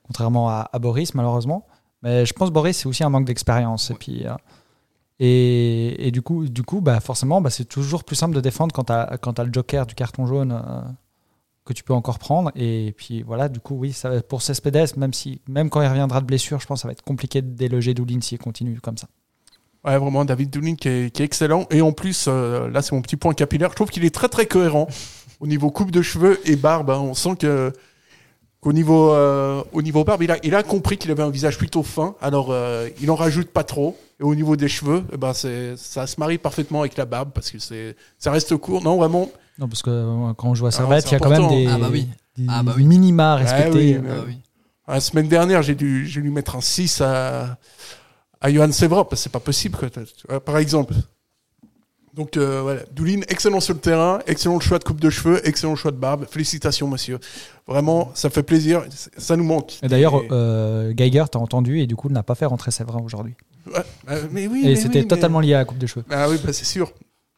contrairement à, à Boris, malheureusement. Mais je pense que Boris, c'est aussi un manque d'expérience. Et puis. euh, et, et du coup, du coup bah, forcément, bah, c'est toujours plus simple de défendre quand tu as, le joker du carton jaune euh, que tu peux encore prendre. Et puis voilà, du coup, oui, ça, va- pour Cespedes, même, si, même quand il reviendra de blessure, je pense que ça va être compliqué de déloger Doulin s'il continue comme ça. Ouais, vraiment, David Doulin qui est, excellent. Et en plus, euh, là, c'est mon petit point capillaire. Je trouve qu'il est très, très cohérent au niveau coupe de cheveux et barbe. hein. On sent que. Qu'au niveau, euh, au niveau barbe, il a, compris qu'il avait un visage plutôt fin, alors euh, il en rajoute pas trop. Et au niveau des cheveux, eh ben ça se marie parfaitement avec la barbe parce que ça reste court. Non, vraiment, Non, parce que euh, quand on joue à Ah, Servette, c'est il y a quand même des, Ah bah oui. des Ah bah oui. minima à Ouais, respecter. oui, Euh, mais- Ah oui. La semaine dernière, j'ai dû, j'ai dû mettre un 6 à, à Johan Sevra, parce que c'est pas possible, quoi, par exemple. Donc euh, voilà, Doulin, excellent sur le terrain, excellent choix de coupe de cheveux, excellent choix de barbe. Félicitations, monsieur. Vraiment, ça fait plaisir, ça nous manque. Et d'ailleurs, euh, Geiger, t'as entendu, et du coup, n'a pas fait rentrer Séverin aujourd'hui. Ouais, euh, mais oui, Et mais c'était oui, mais- totalement lié à la coupe de cheveux. Ah oui, bah, c'est sûr.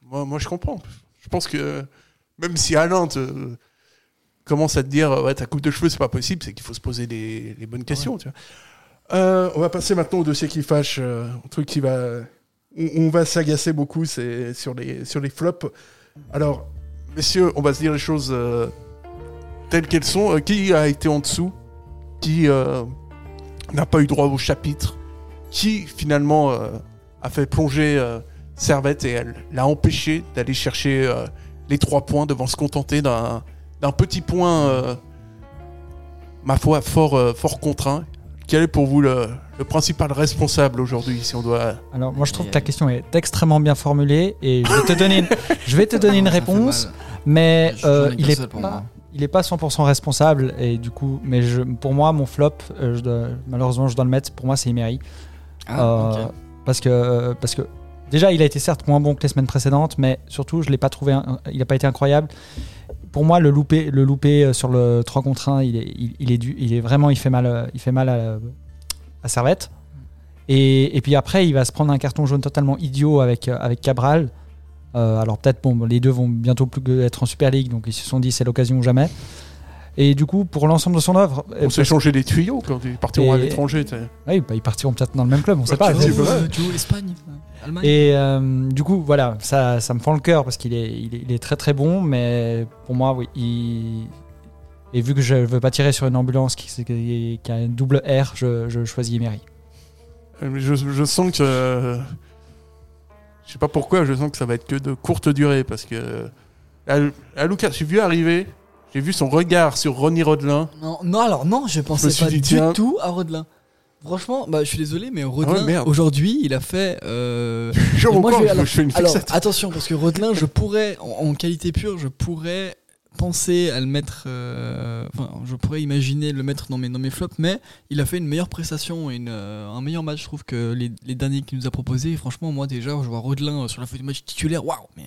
Moi, moi, je comprends. Je pense que même si Alain te commence à te dire ouais, ta coupe de cheveux, c'est pas possible, c'est qu'il faut se poser les, les bonnes questions. tu vois. Euh, on va passer maintenant au dossier qui fâche, euh, au truc qui va. On, on va s'agacer beaucoup, c'est sur les, sur les flops. Alors, messieurs, on va se dire les choses euh, telles qu'elles sont. Euh, qui a été en dessous? Qui euh, n'a pas eu droit au chapitre? Qui finalement euh, a fait plonger euh, Servette et elle l'a empêché d'aller chercher euh, les trois points devant se contenter d'un petit point, euh, ma foi, fort, euh, fort contraint. Quel est pour vous le, le principal responsable aujourd'hui, si on doit... Alors, moi, je trouve que la question est extrêmement bien formulée, et je vais te donner une, (laughs) je vais te donner une Ça fait réponse, mais euh, il est pas, moi. il est pas 100% responsable, et du coup, mais je, pour moi, mon flop, euh, je dois- malheureusement, je dois le mettre. Pour moi, c'est Emery. Ah, Euh, parce que parce que déjà il a été certes moins bon que les semaines précédentes mais surtout je l'ai pas trouvé un- il n'a pas été incroyable. Pour moi le loupé le loupé euh, sur le 3 contre 1 il est il, il est dû il est vraiment il fait mal euh, il fait mal à, à Servette. Et, et puis après il va se prendre un carton jaune totalement idiot avec euh, avec Cabral. Euh, alors peut-être bon les deux vont bientôt plus être en Super League donc ils se sont dit c'est l'occasion ou jamais. Et du coup pour l'ensemble de son œuvre On euh, s'est changé les tuyaux quand ils partiront à Et- l'étranger. t'sais. oui, bah, ils partiront peut-être dans le même club on sait Bah, pas. tu l'Espagne Et euh, du coup, voilà, ça, ça me fend le cœur parce qu'il est, il est, il est très très bon, mais pour moi, oui, il... Et vu que je veux pas tirer sur une ambulance qui, qui, qui a un double R, je, je choisis Emery. Euh, mais Je, je sens que... je sais pas pourquoi, je sens que ça va être que de courte durée, parce que... Là, Lucas, j'ai vu arriver, j'ai vu son regard sur Ronnie Rodelin. Non, non, alors non, je pensais pas dit, du tiens. tout à Rodelin. Franchement, bah, je suis désolé, mais Ah ouais, Rodelin, aujourd'hui, il a fait. euh, (laughs) Genre et moi, encore, je vais- je, alors- je fais une Alors, attention, parce que Rodelin, je pourrais, en, en qualité pure, je pourrais penser à le mettre. euh, Enfin, je pourrais imaginer le mettre dans mes, dans mes flops, mais il a fait une meilleure prestation et une, euh, un meilleur match, je trouve, que les, les derniers qu'il nous a proposés. Et franchement, moi, déjà, je vois Rodelin euh, sur la feuille de match titulaire, waouh, mais.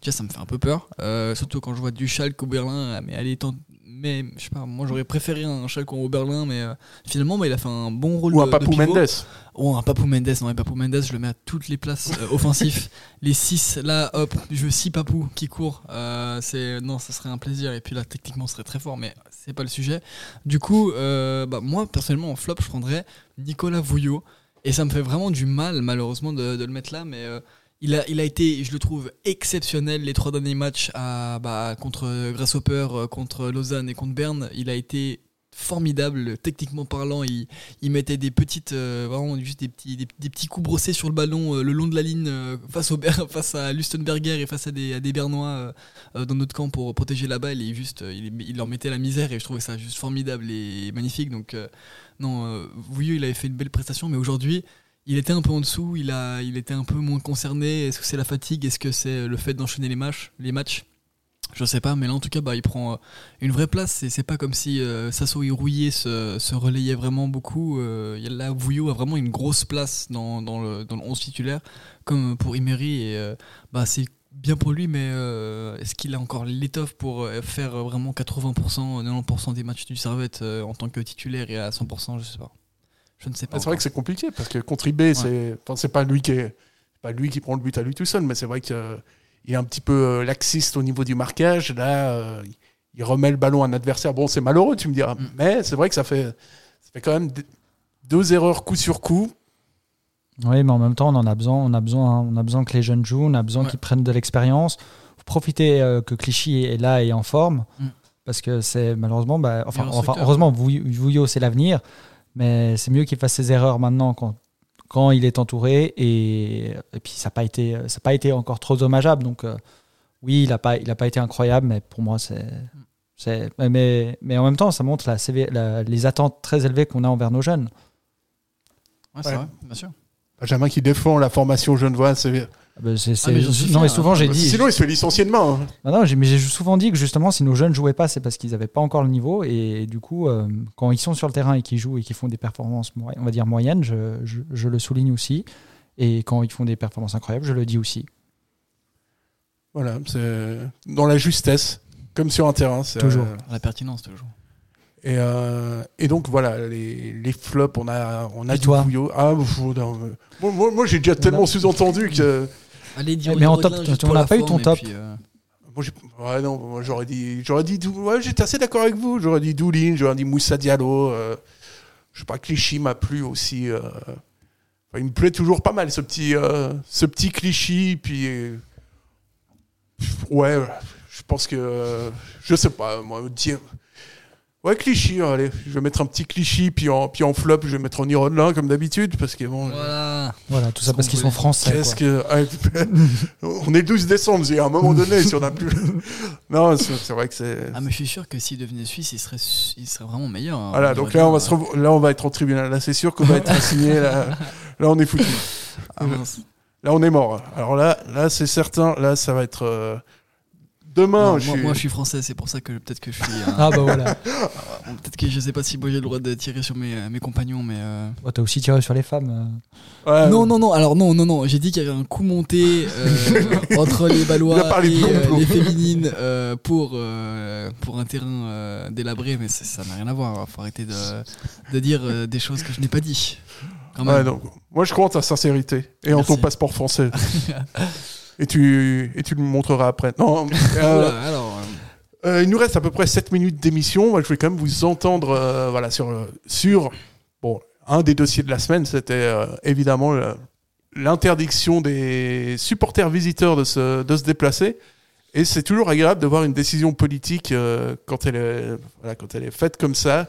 Déjà, ça me fait un peu peur. Surtout quand je vois du Schalke au Berlin. Mais allez, tant- mais je sais pas, moi j'aurais préféré un Schalke au Berlin, mais euh, finalement, bah, il a fait un bon rôle Ou un de, Papou. Mendes. Oh, un Papou Mendes, non, un Papou Mendes, je le mets à toutes les places euh, offensifs. (laughs) les 6, là, hop, je veux 6 Papou qui courent. Euh, c'est, non, ça serait un plaisir. Et puis là, techniquement, ce serait très fort, mais c'est pas le sujet. Du coup, euh, bah, moi, personnellement, en flop, je prendrais Nicolas Vouillot. Et ça me fait vraiment du mal, malheureusement, de, de le mettre là, mais euh, il, a, il a été, je le trouve, exceptionnel les trois derniers matchs bah, contre Grasshopper, euh, contre Lausanne et contre Berne. Il a été formidable, techniquement parlant. Il, il mettait des petites, euh, vraiment juste des petits, des, petits coups brossés sur le ballon euh, le long de la ligne face, au, (laughs) face à Lustenberger et face à des, à des Bernois dans notre camp pour protéger la balle. Et juste, il, il leur mettait la misère et je trouvais ça juste formidable et magnifique. Donc, non, Vouilleux, il avait fait une belle prestation, mais aujourd'hui, il était un peu en dessous, il, a, il était un peu moins concerné. Est-ce que c'est la fatigue? Est-ce que c'est le fait d'enchaîner les matchs, les matchs? Je sais pas, mais là en tout cas, bah, il prend euh, une vraie place. C'est, c'est pas comme si euh, Sasso et se, relayaient vraiment beaucoup. Euh, là, Vouillot a vraiment une grosse place dans, le, dans le 11 titulaire, comme pour Imery. Et euh, bah, c'est bien pour lui, mais est-ce qu'il a encore l'étoffe pour faire vraiment 80%, 90% des matchs du Servette en tant que titulaire et à 100% Je sais pas. Je ne sais pas. Ah, C'est vrai que c'est compliqué parce que contre IB, c'est enfin, c'est pas lui qui est c'est pas lui qui prend le but à lui tout seul, mais c'est vrai qu'il est un petit peu euh, laxiste au niveau du marquage. Là, euh, il remet le ballon à un adversaire. Bon, c'est malheureux, tu me diras, Mm. mais c'est vrai que ça fait, ça fait quand même deux erreurs coup sur coup. Oui, mais en même temps, on en a besoin. On a besoin, hein. on a besoin que les jeunes jouent. On a besoin Ouais. qu'ils prennent de l'expérience. Euh, que Clichy est là et en forme, Mm. parce que c'est malheureusement, bah, enfin, enfin, heureusement, Vouillot, c'est l'avenir, mais c'est mieux qu'il fasse ses erreurs maintenant quand quand il est entouré et, et puis ça n'a pas été ça a pas été encore trop dommageable. Donc euh, oui, il a pas il a pas été incroyable, mais pour moi c'est c'est mais- mais en même temps, ça montre la, les attentes très élevées qu'on a envers nos jeunes. Ouais, c'est Ouais. vrai, bien sûr. Benjamin qui défend la formation genevoise. C'est- Ah c'est- c'est- mais j'en suis non, mais fier, souvent hein. j'ai dit. Sinon, il se fait licencier demain. hein. Ah non, j'ai- mais j'ai souvent dit que justement, si nos jeunes jouaient pas, c'est parce qu'ils n'avaient pas encore le niveau. Et du coup, euh, quand ils sont sur le terrain et qu'ils jouent et qu'ils font des performances, on va dire moyennes, je, je- je le souligne aussi. Et quand ils font des performances incroyables, je le dis aussi. Voilà, c'est dans la justesse, comme sur un terrain. c'est, Toujours. euh, La pertinence, toujours. Et, euh, et donc voilà, les, les flops, on a, on a Et du toi bouillot. Ah, pff, non, mais- moi, moi, moi, j'ai déjà tellement sous-entendu que. Allez, dis Eh, mais en top, on n'a pas eu ton top. euh, ouais, non, moi, j'aurais dit, j'aurais dit, ouais, j'étais assez d'accord avec vous. J'aurais dit Doulin, j'aurais dit Moussa Diallo. euh, je sais pas, Clichy m'a plu aussi. euh, il me plaît toujours pas mal ce petit, euh, ce petit Clichy. Puis, euh, ouais, je pense que, euh, je sais pas, moi, dire. Ouais, Clichy, hein, allez, je vais mettre un petit Clichy, puis en, puis en flop, je vais mettre en Ironlin comme d'habitude, parce que bon. Voilà. Voilà, tout ça parce qu'ils sont français. Qu'est-ce quoi. que. ah, (laughs) on est le 12 décembre, il y a un moment donné, si on a plus. (laughs) Non, c'est vrai que c'est. Ah, mais je suis sûr que s'il devenait suisse, il serait, su- il serait vraiment meilleur. hein. Voilà, Il donc là on, va se là, on va être en tribunal. Là, c'est sûr qu'on va être (laughs) assigné. Là, là, on est foutu. Ah, mince. Là, on est mort. Alors là, là c'est certain. Là, ça va être. euh, Demain, Non, je moi, suis. moi, je suis français, c'est pour ça que peut-être que je suis. euh, (laughs) Ah bah voilà. (laughs) peut-être que je sais pas si moi j'ai le droit de tirer sur mes, euh, mes compagnons, mais. euh, Oh, T'as aussi tiré sur les femmes. euh. Ouais, Non, non, non, alors non, non, non, j'ai dit qu'il y avait un coup monté euh, (laughs) entre les Balois et euh, les féminines euh, pour, euh, pour un terrain euh, délabré, mais ça n'a rien à voir. hein. Faut arrêter de, de dire euh, des choses que je n'ai pas dit. Quand même. Ouais, donc, moi, je crois en ta sincérité et en ton passeport français. Et, tu, et tu le montreras après. Non, (laughs) euh, Voilà, alors, euh, Euh, il nous reste à peu près 7 minutes d'émission. Moi, je vais quand même vous entendre euh, voilà, sur, euh, sur bon, un des dossiers de la semaine. C'était évidemment l'interdiction des supporters visiteurs de se, de se déplacer. Et c'est toujours agréable de voir une décision politique quand, elle est, voilà, quand elle est faite comme ça,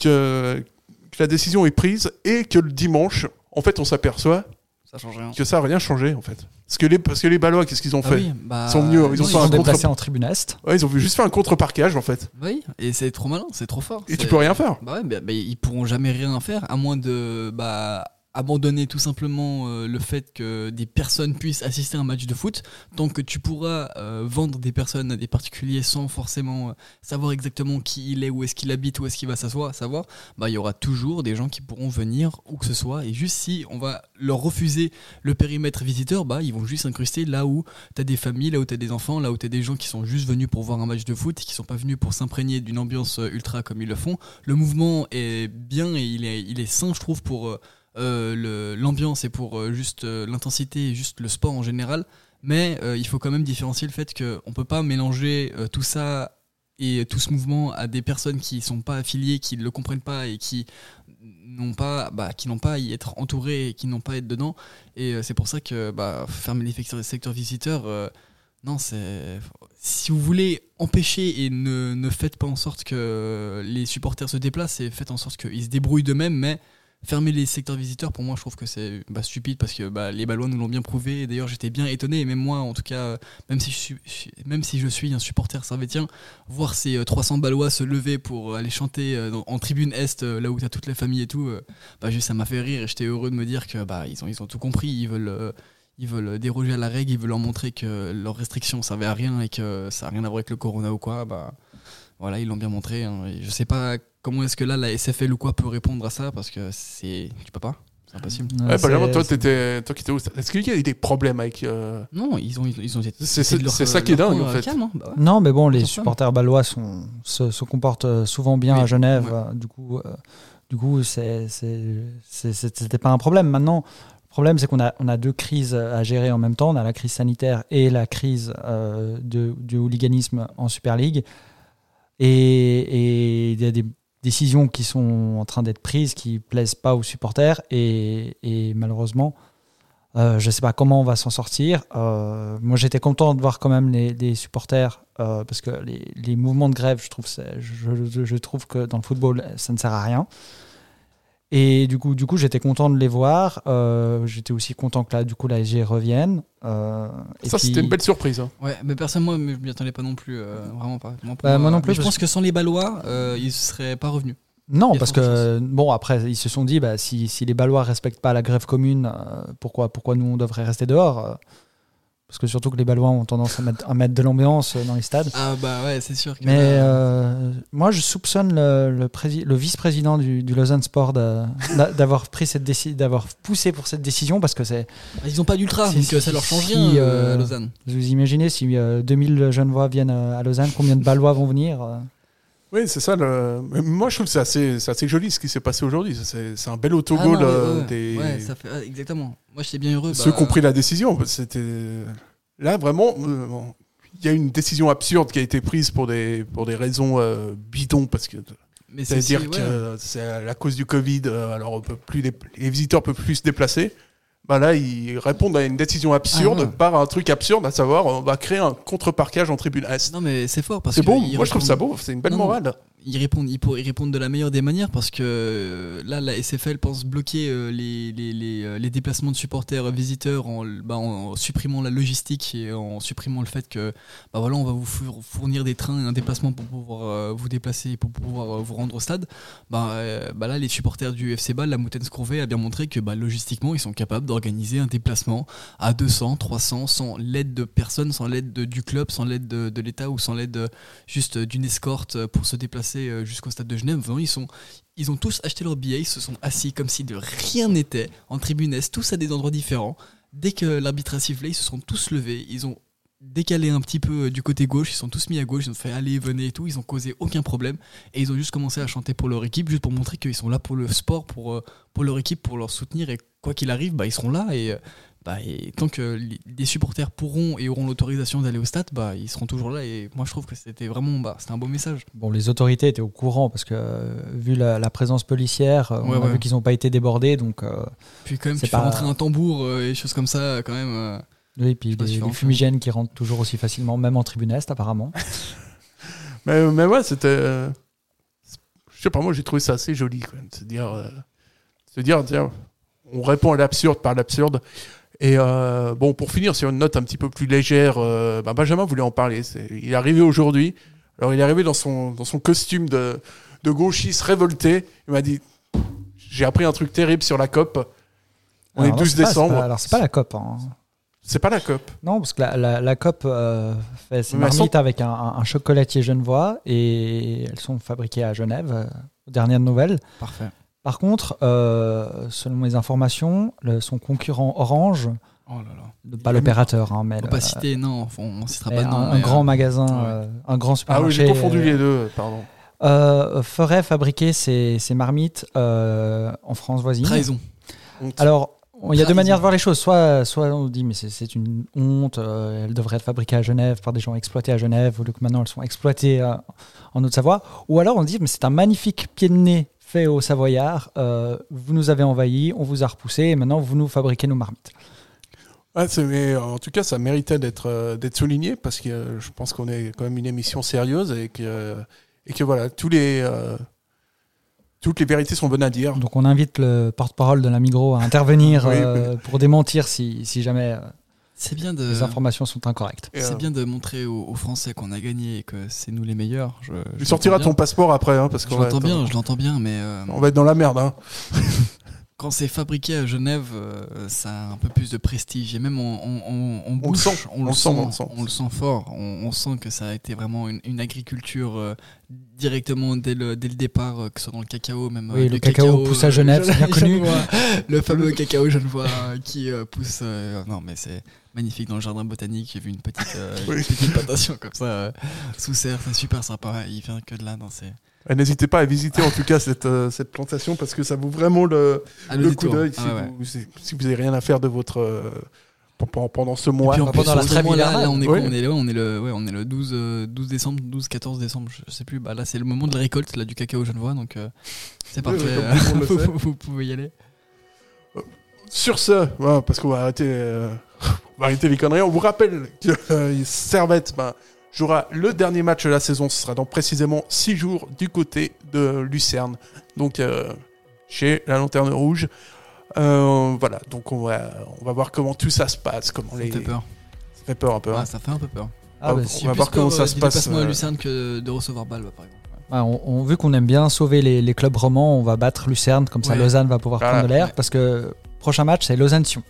que, que la décision est prise et que le dimanche, en fait, on s'aperçoit ça change rien. que ça n'a rien changé, en fait. Parce que les, parce que les Balois, qu'est-ce qu'ils ont Ah fait oui, bah, Ils sont venus, ils ont fait un contre- en tribune Est. Ouais, ils ont juste fait un contre-parquage, en fait. Oui, et c'est trop malin, c'est trop fort. Et tu peux rien faire. Bah ouais, bah, ils pourront jamais rien faire à moins de bah, abandonner tout simplement euh, le fait que des personnes puissent assister à un match de foot. Tant que tu pourras euh, vendre des personnes à des particuliers sans forcément euh, savoir exactement qui il est, où est-ce qu'il habite, où est-ce qu'il va s'asseoir, savoir, bah il y aura toujours des gens qui pourront venir où que ce soit. Et juste si on va leur refuser le périmètre visiteur, bah ils vont juste s'incruster là où t'as des familles, là où t'as des enfants, là où t'as des gens qui sont juste venus pour voir un match de foot, qui sont pas venus pour s'imprégner d'une ambiance ultra comme ils le font. Le mouvement est bien et il est, il est sain, je trouve, pour l'ambiance et pour euh, juste euh, l'intensité et juste le sport en général. Mais euh, il faut quand même différencier le fait qu'on peut pas mélanger euh, tout ça et tout ce mouvement à des personnes qui sont pas affiliées, qui ne le comprennent pas et qui n'ont pas, bah, pas à y être entourés et qui n'ont pas à être dedans. Et euh, c'est pour ça que bah, fermer les secteurs, visiteurs, euh, non. Si vous voulez empêcher et ne, ne faites pas en sorte que les supporters se déplacent et faites en sorte qu'ils se débrouillent d'eux-mêmes, mais fermer les secteurs visiteurs, pour moi, je trouve que c'est bah, stupide parce que bah, les Ballois nous l'ont bien prouvé. D'ailleurs, j'étais bien étonné, et même moi, en tout cas, euh, même si je suis, même si je suis un supporter servétien, voir ces euh, 300 Ballois se lever pour aller chanter euh, en tribune Est, euh, là où t'as toute la famille et tout, euh, bah, juste, ça m'a fait rire et j'étais heureux de me dire que bah, ils, ont, ils ont tout compris. Ils veulent. euh, ils veulent déroger à la règle, ils veulent leur montrer que leurs restrictions servaient à rien et que ça n'a rien à voir avec le corona ou quoi. Bah, voilà, ils l'ont bien montré. hein. Je sais pas comment est-ce que là la SFL ou quoi peut répondre à ça? Parce que c'est. Tu peux pas C'est impossible. Ouais, Benjamin, toi, t'étais- toi qui étais où? Est-ce qu'il y a eu des problèmes avec. euh, Non, ils ont, ils ont, ont C'est- ça qui est dingue, en fait. calme, hein. Bah ouais. Non, mais bon, les Sans supporters balois sont, se, se comportent euh, souvent bien Oui, à Genève. ouais. euh, Du coup, euh, du coup, c'était pas un problème. Maintenant, le problème, c'est qu'on a, on a deux crises à gérer en même temps. On a la crise sanitaire et la crise euh, de, du hooliganisme en Super League. Et et il y a des décisions qui sont en train d'être prises qui plaisent pas aux supporters. Et, malheureusement, euh, je sais pas comment on va s'en sortir. Euh, moi, j'étais content de voir quand même les, supporters euh, parce que les, mouvements de grève, je trouve, je trouve que dans le football, ça ne sert à rien. Et du coup, du coup, j'étais content de les voir. Euh, j'étais aussi content que là, du coup, la SG revienne. Euh, Ça, puis- c'était une belle surprise. hein. Ouais, mais personne, moi, je m'y attendais pas non plus, euh, vraiment pas. Moi, Bah, moi non plus, Je pense que sans les Ballois, euh, ils seraient pas revenus. Non, parce que, bon, après, ils se sont dit, bah, si, si les Ballois respectent pas la grève commune, euh, pourquoi, pourquoi nous, on devrait rester dehors euh, Parce que surtout que les Ballois ont tendance à mettre, à mettre de l'ambiance euh, dans les stades. Ah bah ouais, c'est sûr. Que Mais là- euh, moi, je soupçonne le, le, le vice-président du, du Lausanne Sport d'avoir pris cette décision, d'avoir poussé pour cette décision parce que c'est. Ils ont pas d'ultra, donc euh, ça leur change si, rien euh, euh, à Lausanne. Vous imaginez si euh, 2000 Genevois viennent euh, à Lausanne, combien de Ballois vont venir euh Oui, c'est ça. Le... Moi, je trouve que c'est assez, assez joli ce qui s'est passé aujourd'hui. C'est un bel Ah autogol mais euh, ouais, des. ouais, ça fait, ah, exactement. Moi j'étais bien heureux. Ceux bah, qui ont pris la décision, c'était là vraiment. euh, Il y a une décision absurde qui a été prise pour des pour des raisons euh, bidons parce que c'est-à-dire que c'est à la cause du Covid. euh, alors on peut plus les, les visiteurs peuvent plus se déplacer. Bah là, ils répondent à une décision absurde Ah par un truc absurde, à savoir on va créer un contre-parquage en tribune Est. Non mais c'est fort parce C'est bon, moi je trouve ça beau, c'est une belle non, morale. Ils répondent, ils, de la meilleure des manières parce que euh, là, la SFL pense bloquer euh, les, euh, les déplacements de supporters visiteurs en, bah, en supprimant la logistique et en supprimant le fait que bah voilà, on va vous four- fournir des trains et un déplacement pour pouvoir vous déplacer et pour pouvoir vous rendre au stade. Bah, bah là, les supporters du FC Bâle, la Moutaine Scrourvée a bien montré que bah, logistiquement, ils sont capables d'organiser un déplacement à 200, 300 sans l'aide de personne, sans l'aide de- du club, sans l'aide de, l'État ou sans l'aide juste d'une escorte pour se déplacer euh, jusqu'au stade de Genève. Ils, sont, ils ont tous acheté leur billet, ils se sont assis comme si de rien n'était, en tribune tous à des endroits différents. Dès que l'arbitre a sifflé, ils se sont tous levés, ils ont décalé un petit peu euh, du côté gauche, ils sont tous mis à gauche, ils ont fait allez, venez et tout, ils ont causé aucun problème et ils ont juste commencé à chanter pour leur équipe, juste pour montrer qu'ils sont là pour le sport, pour, euh, pour leur équipe, pour leur soutenir et quoi qu'il arrive, bah, ils seront là et, bah, et tant que les- supporters pourront et auront l'autorisation d'aller au stade, bah, ils seront toujours là et moi je trouve que c'était vraiment bah, c'était un beau message. Bon, les autorités étaient au courant parce que, euh, vu la, la présence policière, euh, on Ouais, a ouais. vu qu'ils n'ont pas été débordés. Donc, euh, Puis quand même, tu fais rentrer un tambour euh, et des choses comme ça, quand même. euh, Oui, puis pas tu les vas en fumigènes qui rentrent toujours aussi facilement, même en tribune Est, apparemment. (laughs) Mais, mais ouais, c'était. Je sais pas, moi j'ai trouvé ça assez joli, quand même. Se dire, se dire tiens, on répond à l'absurde par l'absurde. Et euh, bon, pour finir sur une note un petit peu plus légère, euh, bah, Benjamin voulait en parler. Il est arrivé aujourd'hui. Alors il est arrivé dans son, dans son costume de, de gauchiste révolté. Il m'a dit J'ai appris un truc terrible sur la COP. On Alors est non, 12 c'est pas- décembre. pas- alors, c'est pas la COP. hein. C'est pas la COP. Non, parce que la, la, la COP euh, fait ses marmites sont- avec un, un- un chocolatier genevois et elles sont fabriquées à Genève, euh, aux dernières nouvelles. Parfait. Par contre, euh, selon mes informations, le- son concurrent Orange, Oh là là. le- pas l'opérateur, hein, mais le- pas citer, non, on, on citera pas de nom. un, un grand euh, magasin, ouais. euh, un grand Ah oui, supermarché. j'ai confondu euh, les deux, pardon. euh, ferait fabriquer ses, ses marmites euh, en France voisine. Trahison. Alors, il y a deux manières de voir les choses. Soit, soit on dit, mais c'est- une honte, euh, elles devraient être fabriquées à Genève par des gens exploités à Genève, au lieu que maintenant elles sont exploitées euh, en Haute-Savoie. Ou alors on dit, mais c'est un magnifique pied de nez fait aux Savoyards. Euh, vous nous avez envahis, on vous a repoussés et maintenant vous nous fabriquez nos marmites. C'est- mais en tout cas, ça méritait d'être euh, souligné parce que euh, je pense qu'on est quand même une émission sérieuse et que, euh, et que voilà, tous les, euh, toutes les vérités sont bonnes à dire. Donc on invite le porte-parole de la Migros à intervenir (laughs) Oui, euh, pour démentir si, si jamais euh, C'est bien de. les informations sont incorrectes. Et, C'est euh, bien de montrer aux, aux Français qu'on a gagné et que c'est nous les meilleurs. Je, je Tu sortiras l'entends ton passeport après, hein, parce Je qu'on va, l'entends bien, je l'entends bien, mais euh, on va être dans la merde. Hein. (laughs) quand c'est fabriqué à Genève, euh, ça a un peu plus de prestige. Et même on, on, on, on le bouche, sent, on, le sent, on le sent. on le sent fort. On, on sent que ça a été vraiment une, une agriculture euh, directement dès le, dès le départ, euh, que ce soit dans le cacao, même. Oui, euh, le du cacao pousse à Genève, c'est bien (laughs) connu. genevois. le fameux (laughs) cacao genevois qui euh, pousse. euh, non, mais c'est magnifique dans le jardin botanique. J'ai vu une petite, euh, (laughs) Oui. une petite plantation comme ça euh, sous serre. C'est super sympa. Il vient que de là dans ces. Et N'hésitez pas à visiter en tout cas cette, euh, cette plantation parce que ça vaut vraiment le, Ah, le coup d'œil Ah, si, ouais, ouais. vous, si, vous avez rien à faire de votre euh, pendant, pendant ce Et mois. plus, pendant la trêve moment, là, on est quoi on est, là, on est le, ouais, on est le 12, euh, 12 décembre, 12, 14 décembre, je sais plus. Bah, là, c'est le moment de la récolte là, du cacao genevois, donc euh, c'est Oui, parfait. (laughs) vous pouvez y aller. Sur ce, parce qu'on va arrêter, euh, (laughs) on va arrêter les conneries, on vous rappelle que euh, Servette ben, jouera le dernier match de la saison. Ce sera dans précisément 6 jours du côté de Lucerne, donc euh, chez la Lanterne Rouge. Euh, voilà, donc on va, on va voir comment tout ça se passe, comment Ça les. fait peur. Ça fait peur un peu. hein. Ouais, ça fait un peu peur. Ah, bah, on si. Va voir comment ça se passe. déplacement à euh, Lucerne que de recevoir Balbe, par exemple. Ouais, on, on- vu qu'on aime bien sauver les, les clubs romans, on va battre Lucerne, comme ça Ouais. Lausanne va pouvoir Voilà. prendre l'air, Ouais. parce que prochain match c'est Lausanne-Sion.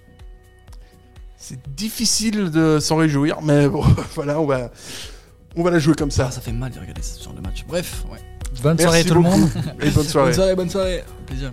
C'est difficile de s'en réjouir, mais bon, (laughs) voilà, on va, on va la jouer comme ça. Ah, ça fait mal de regarder ce genre de match. Bref, ouais. Bonne soirée tout le monde. et bonne soirée. Bonne soirée, bonne soirée. Plaisir.